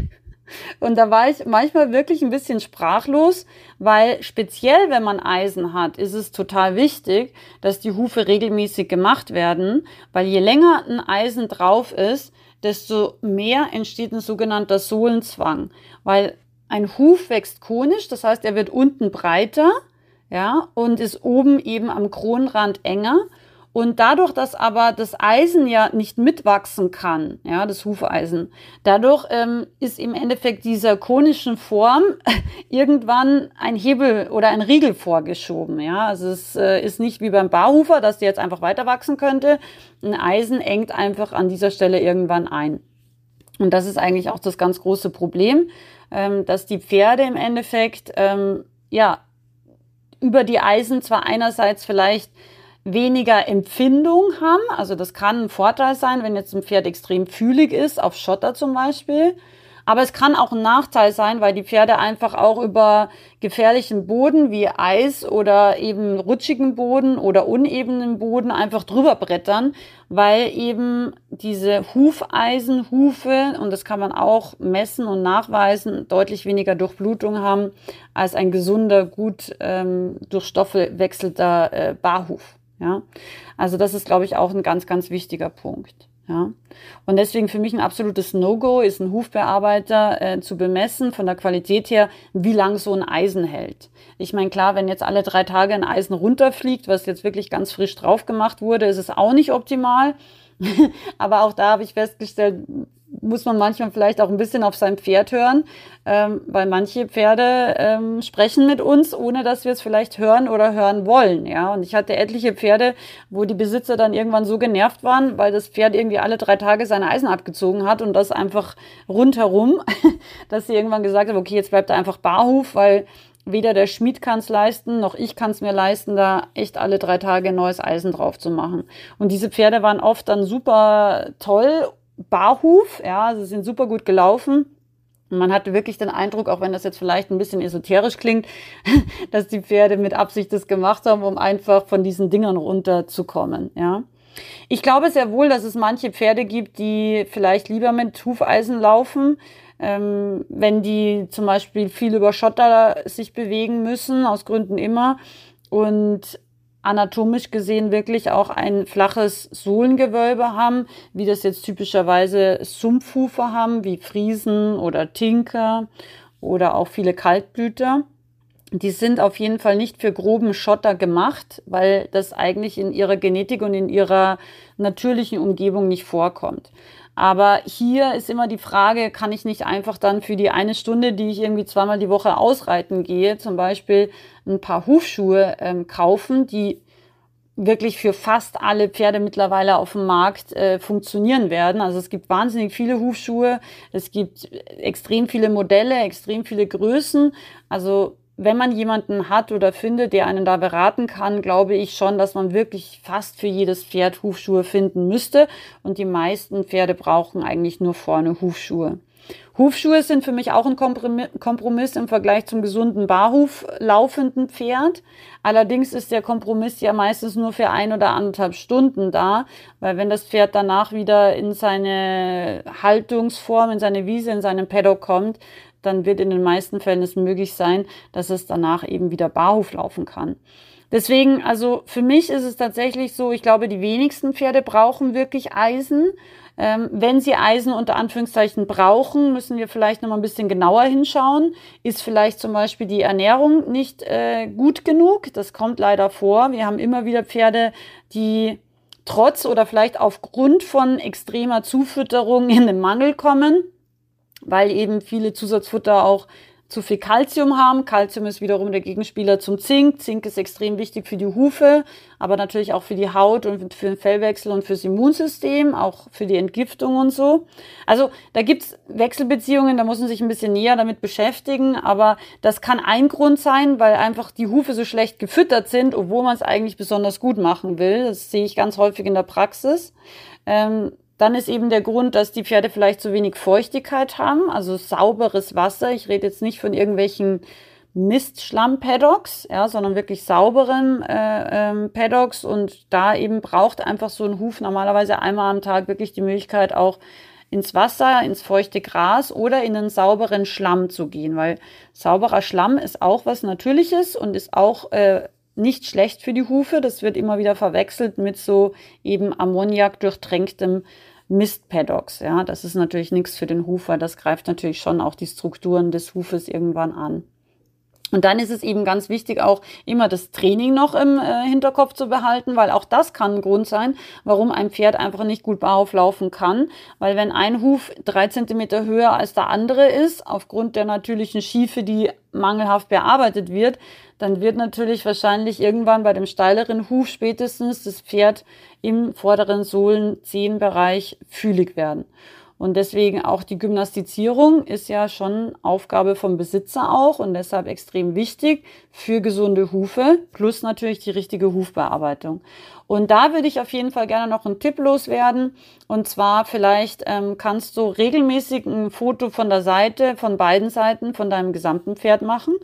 Und da war ich manchmal wirklich ein bisschen sprachlos, weil speziell wenn man Eisen hat, ist es total wichtig, dass die Hufe regelmäßig gemacht werden, weil je länger ein Eisen drauf ist, desto mehr entsteht ein sogenannter Sohlenzwang, weil ein Huf wächst konisch, das heißt, er wird unten breiter, ja, und ist oben eben am Kronrand enger und dadurch, dass aber das Eisen ja nicht mitwachsen kann, ja, das Hufeisen, dadurch ähm, ist im Endeffekt dieser konischen Form irgendwann ein Hebel oder ein Riegel vorgeschoben, ja. Also es äh, ist nicht wie beim Barhufer, dass der jetzt einfach weiter wachsen könnte. Ein Eisen engt einfach an dieser Stelle irgendwann ein. Und das ist eigentlich auch das ganz große Problem, ähm, dass die Pferde im Endeffekt, ähm, ja, über die Eisen zwar einerseits vielleicht weniger Empfindung haben. Also das kann ein Vorteil sein, wenn jetzt ein Pferd extrem fühlig ist, auf Schotter zum Beispiel. Aber es kann auch ein Nachteil sein, weil die Pferde einfach auch über gefährlichen Boden wie Eis oder eben rutschigen Boden oder unebenen Boden einfach drüber brettern, weil eben diese Hufeisenhufe, und das kann man auch messen und nachweisen, deutlich weniger Durchblutung haben als ein gesunder, gut ähm, durch Stoffe wechselter äh, Barhuf. Ja, also das ist, glaube ich, auch ein ganz, ganz wichtiger Punkt. Ja, und deswegen für mich ein absolutes No-Go ist ein Hufbearbeiter äh, zu bemessen von der Qualität her, wie lang so ein Eisen hält. Ich meine, klar, wenn jetzt alle drei Tage ein Eisen runterfliegt, was jetzt wirklich ganz frisch drauf gemacht wurde, ist es auch nicht optimal. Aber auch da habe ich festgestellt, muss man manchmal vielleicht auch ein bisschen auf sein Pferd hören, ähm, weil manche Pferde ähm, sprechen mit uns, ohne dass wir es vielleicht hören oder hören wollen. Ja, und ich hatte etliche Pferde, wo die Besitzer dann irgendwann so genervt waren, weil das Pferd irgendwie alle drei Tage seine Eisen abgezogen hat und das einfach rundherum, dass sie irgendwann gesagt haben, okay, jetzt bleibt er einfach Barhof, weil weder der Schmied kann es leisten, noch ich kann es mir leisten, da echt alle drei Tage neues Eisen drauf zu machen. Und diese Pferde waren oft dann super toll Barhuf, ja, sie sind super gut gelaufen. Und man hatte wirklich den Eindruck, auch wenn das jetzt vielleicht ein bisschen esoterisch klingt, dass die Pferde mit Absicht das gemacht haben, um einfach von diesen Dingern runterzukommen, ja. Ich glaube sehr wohl, dass es manche Pferde gibt, die vielleicht lieber mit Hufeisen laufen, ähm, wenn die zum Beispiel viel über Schotter sich bewegen müssen, aus Gründen immer. Und anatomisch gesehen wirklich auch ein flaches Sohlengewölbe haben, wie das jetzt typischerweise Sumpfhufer haben, wie Friesen oder Tinker oder auch viele Kaltblüter. Die sind auf jeden Fall nicht für groben Schotter gemacht, weil das eigentlich in ihrer Genetik und in ihrer natürlichen Umgebung nicht vorkommt. Aber hier ist immer die Frage, kann ich nicht einfach dann für die eine Stunde, die ich irgendwie zweimal die Woche ausreiten gehe, zum Beispiel ein paar Hufschuhe ähm, kaufen, die wirklich für fast alle Pferde mittlerweile auf dem Markt äh, funktionieren werden. Also es gibt wahnsinnig viele Hufschuhe, es gibt extrem viele Modelle, extrem viele Größen. Also wenn man jemanden hat oder findet, der einen da beraten kann, glaube ich schon, dass man wirklich fast für jedes Pferd Hufschuhe finden müsste. Und die meisten Pferde brauchen eigentlich nur vorne Hufschuhe. Hufschuhe sind für mich auch ein Kompromiss im Vergleich zum gesunden Barhuf laufenden Pferd. Allerdings ist der Kompromiss ja meistens nur für ein oder anderthalb Stunden da, weil wenn das Pferd danach wieder in seine Haltungsform, in seine Wiese, in seinen Paddock kommt, dann wird in den meisten Fällen es möglich sein, dass es danach eben wieder Barhuf laufen kann. Deswegen, also für mich ist es tatsächlich so, ich glaube, die wenigsten Pferde brauchen wirklich Eisen. Ähm, wenn sie Eisen unter Anführungszeichen brauchen, müssen wir vielleicht noch mal ein bisschen genauer hinschauen. Ist vielleicht zum Beispiel die Ernährung nicht äh, gut genug? Das kommt leider vor. Wir haben immer wieder Pferde, die trotz oder vielleicht aufgrund von extremer Zufütterung in den Mangel kommen, weil eben viele Zusatzfutter auch zu viel Kalzium haben. Kalzium ist wiederum der Gegenspieler zum Zink. Zink ist extrem wichtig für die Hufe, aber natürlich auch für die Haut und für den Fellwechsel und fürs Immunsystem, auch für die Entgiftung und so. Also da gibt's Wechselbeziehungen, da muss man sich ein bisschen näher damit beschäftigen, aber das kann ein Grund sein, weil einfach die Hufe so schlecht gefüttert sind, obwohl man es eigentlich besonders gut machen will. Das sehe ich ganz häufig in der Praxis. Ähm, dann ist eben der Grund, dass die Pferde vielleicht zu wenig Feuchtigkeit haben, also sauberes Wasser. Ich rede jetzt nicht von irgendwelchen Mistschlamm-Paddocks, ja, sondern wirklich sauberen äh, ähm, Paddocks. Und da eben braucht einfach so ein Huf normalerweise einmal am Tag wirklich die Möglichkeit auch ins Wasser, ins feuchte Gras oder in einen sauberen Schlamm zu gehen, weil sauberer Schlamm ist auch was Natürliches und ist auch äh, nicht schlecht für die Hufe. Das wird immer wieder verwechselt mit so eben Ammoniak durchtränktem Mistpaddocks. Ja, das ist natürlich nichts für den Hufer. Das greift natürlich schon auch die Strukturen des Hufes irgendwann an. Und dann ist es eben ganz wichtig, auch immer das Training noch im äh, Hinterkopf zu behalten, weil auch das kann ein Grund sein, warum ein Pferd einfach nicht gut Bauhof laufen kann. Weil wenn ein Huf drei Zentimeter höher als der andere ist, aufgrund der natürlichen Schiefe, die mangelhaft bearbeitet wird, dann wird natürlich wahrscheinlich irgendwann bei dem steileren Huf spätestens das Pferd im vorderen Sohlen-Zehenbereich fühlig werden. Und deswegen auch die Gymnastizierung ist ja schon Aufgabe vom Besitzer auch und deshalb extrem wichtig für gesunde Hufe, plus natürlich die richtige Hufbearbeitung. Und da würde ich auf jeden Fall gerne noch einen Tipp loswerden. Und zwar vielleicht ähm, kannst du regelmäßig ein Foto von der Seite, von beiden Seiten, von deinem gesamten Pferd machen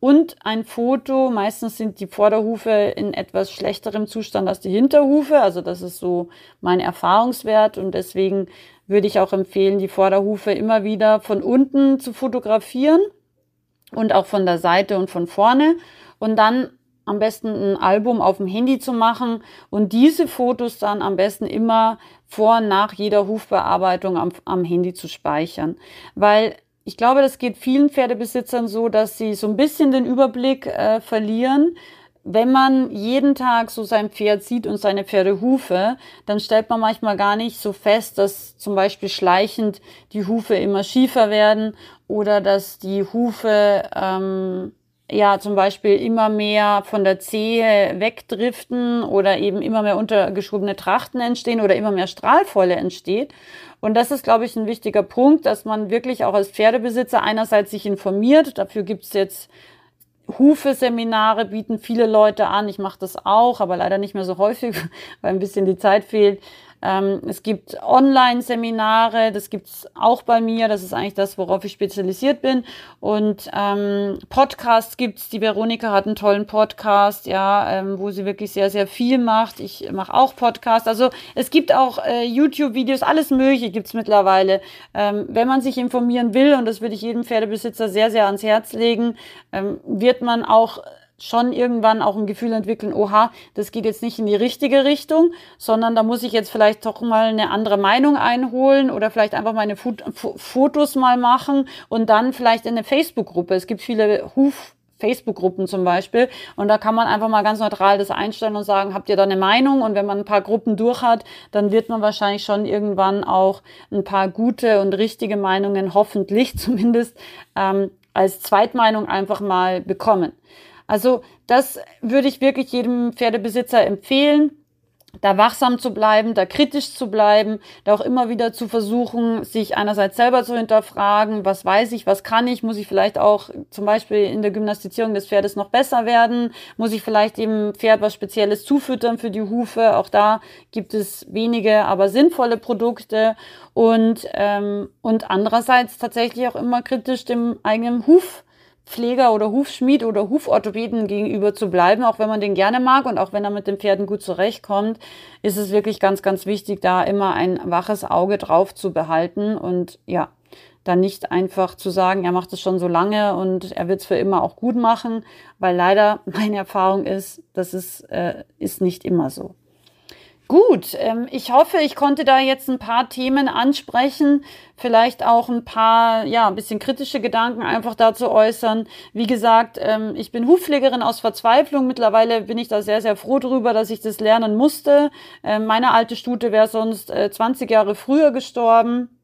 und ein Foto. Meistens sind die Vorderhufe in etwas schlechterem Zustand als die Hinterhufe. Also das ist so mein Erfahrungswert und deswegen würde ich auch empfehlen, die Vorderhufe immer wieder von unten zu fotografieren und auch von der Seite und von vorne und dann am besten ein Album auf dem Handy zu machen und diese Fotos dann am besten immer vor und nach jeder Hufbearbeitung am, am Handy zu speichern. Weil ich glaube, das geht vielen Pferdebesitzern so, dass sie so ein bisschen den Überblick äh, verlieren wenn man jeden Tag so sein Pferd sieht und seine Pferdehufe, dann stellt man manchmal gar nicht so fest, dass zum Beispiel schleichend die Hufe immer schiefer werden oder dass die Hufe ähm, ja zum Beispiel immer mehr von der Zehe wegdriften oder eben immer mehr untergeschobene Trachten entstehen oder immer mehr Strahlvolle entsteht. Und das ist, glaube ich, ein wichtiger Punkt, dass man wirklich auch als Pferdebesitzer einerseits sich informiert. Dafür gibt's jetzt Hufe-Seminare bieten viele Leute an. Ich mache das auch, aber leider nicht mehr so häufig, weil ein bisschen die Zeit fehlt. Ähm, es gibt Online-Seminare, das gibt's auch bei mir. Das ist eigentlich das, worauf ich spezialisiert bin. Und ähm, Podcasts gibt's. Die Veronika hat einen tollen Podcast, ja, ähm, wo sie wirklich sehr, sehr viel macht. Ich mache auch Podcasts. Also es gibt auch äh, YouTube-Videos, alles Mögliche gibt's mittlerweile. Ähm, wenn man sich informieren will, und das würde ich jedem Pferdebesitzer sehr, sehr ans Herz legen, ähm, wird man auch schon irgendwann auch ein Gefühl entwickeln, oha, das geht jetzt nicht in die richtige Richtung, sondern da muss ich jetzt vielleicht doch mal eine andere Meinung einholen oder vielleicht einfach meine Fotos mal machen und dann vielleicht in eine Facebook-Gruppe. Es gibt viele Huf Facebook-Gruppen zum Beispiel. Und da kann man einfach mal ganz neutral das einstellen und sagen, habt ihr da eine Meinung? Und wenn man ein paar Gruppen durch hat, dann wird man wahrscheinlich schon irgendwann auch ein paar gute und richtige Meinungen, hoffentlich zumindest, ähm, als Zweitmeinung einfach mal bekommen. Also das würde ich wirklich jedem Pferdebesitzer empfehlen da wachsam zu bleiben, da kritisch zu bleiben, da auch immer wieder zu versuchen, sich einerseits selber zu hinterfragen, was weiß ich, was kann ich, muss ich vielleicht auch zum Beispiel in der Gymnastizierung des Pferdes noch besser werden, muss ich vielleicht dem Pferd was Spezielles zufüttern für die Hufe, auch da gibt es wenige, aber sinnvolle Produkte und, ähm, und andererseits tatsächlich auch immer kritisch dem eigenen Huf Pfleger oder Hufschmied oder Huforthopäden gegenüber zu bleiben, auch wenn man den gerne mag und auch wenn er mit den Pferden gut zurechtkommt, ist es wirklich ganz, ganz wichtig, da immer ein waches Auge drauf zu behalten und ja, dann nicht einfach zu sagen, er macht es schon so lange und er wird es für immer auch gut machen, weil leider meine Erfahrung ist, das ist, äh, ist nicht immer so. Gut, ähm, ich hoffe, ich konnte da jetzt ein paar Themen ansprechen, vielleicht auch ein paar, ja, ein bisschen kritische Gedanken einfach dazu äußern. Wie gesagt, ähm, ich bin Hufpflegerin aus Verzweiflung. Mittlerweile bin ich da sehr, sehr froh drüber, dass ich das lernen musste. Ähm, meine alte Stute wäre sonst äh, 20 Jahre früher gestorben.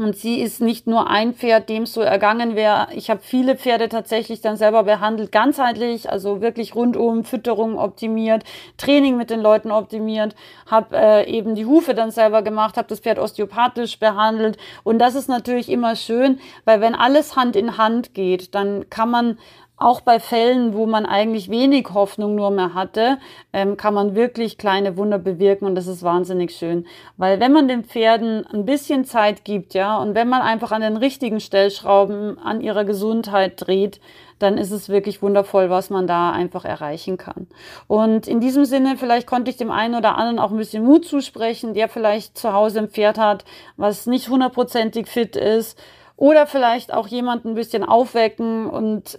Und sie ist nicht nur ein Pferd, dem so ergangen wäre. Ich habe viele Pferde tatsächlich dann selber behandelt, ganzheitlich, also wirklich rundum Fütterung optimiert, Training mit den Leuten optimiert, habe äh, eben die Hufe dann selber gemacht, habe das Pferd osteopathisch behandelt. Und das ist natürlich immer schön, weil wenn alles Hand in Hand geht, dann kann man auch bei Fällen, wo man eigentlich wenig Hoffnung nur mehr hatte, ähm, kann man wirklich kleine Wunder bewirken und das ist wahnsinnig schön. Weil wenn man den Pferden ein bisschen Zeit gibt, ja, und wenn man einfach an den richtigen Stellschrauben an ihrer Gesundheit dreht, dann ist es wirklich wundervoll, was man da einfach erreichen kann. Und in diesem Sinne, vielleicht konnte ich dem einen oder anderen auch ein bisschen Mut zusprechen, der vielleicht zu Hause ein Pferd hat, was nicht hundertprozentig fit ist oder vielleicht auch jemanden ein bisschen aufwecken und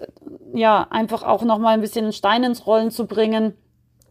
ja, einfach auch nochmal ein bisschen Stein ins Rollen zu bringen,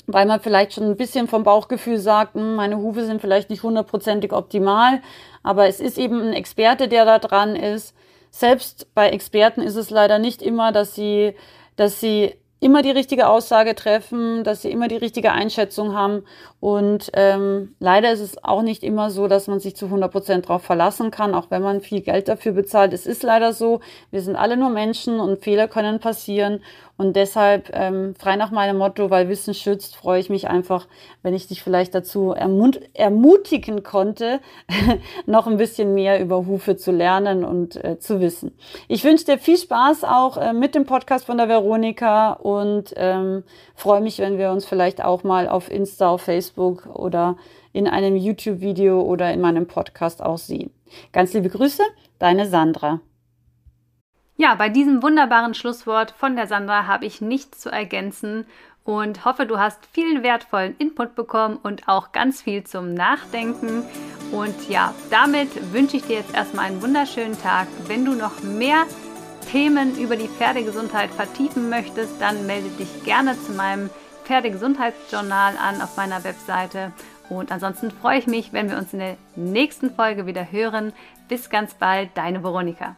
weil man vielleicht schon ein bisschen vom Bauchgefühl sagt, hm, meine Hufe sind vielleicht nicht hundertprozentig optimal, aber es ist eben ein Experte, der da dran ist. Selbst bei Experten ist es leider nicht immer, dass sie, dass sie immer die richtige Aussage treffen, dass sie immer die richtige Einschätzung haben. Und ähm, leider ist es auch nicht immer so, dass man sich zu 100 Prozent darauf verlassen kann, auch wenn man viel Geld dafür bezahlt. Es ist leider so, wir sind alle nur Menschen und Fehler können passieren. Und deshalb, ähm, frei nach meinem Motto, weil Wissen schützt, freue ich mich einfach, wenn ich dich vielleicht dazu ermut ermutigen konnte, noch ein bisschen mehr über Hufe zu lernen und äh, zu wissen. Ich wünsche dir viel Spaß auch äh, mit dem Podcast von der Veronika und ähm, freue mich, wenn wir uns vielleicht auch mal auf Insta, auf Facebook oder in einem YouTube-Video oder in meinem Podcast auch sehen. Ganz liebe Grüße, deine Sandra. Ja, bei diesem wunderbaren Schlusswort von der Sandra habe ich nichts zu ergänzen und hoffe, du hast vielen wertvollen Input bekommen und auch ganz viel zum Nachdenken. Und ja, damit wünsche ich dir jetzt erstmal einen wunderschönen Tag. Wenn du noch mehr Themen über die Pferdegesundheit vertiefen möchtest, dann melde dich gerne zu meinem Pferdegesundheitsjournal an auf meiner Webseite. Und ansonsten freue ich mich, wenn wir uns in der nächsten Folge wieder hören. Bis ganz bald, deine Veronika.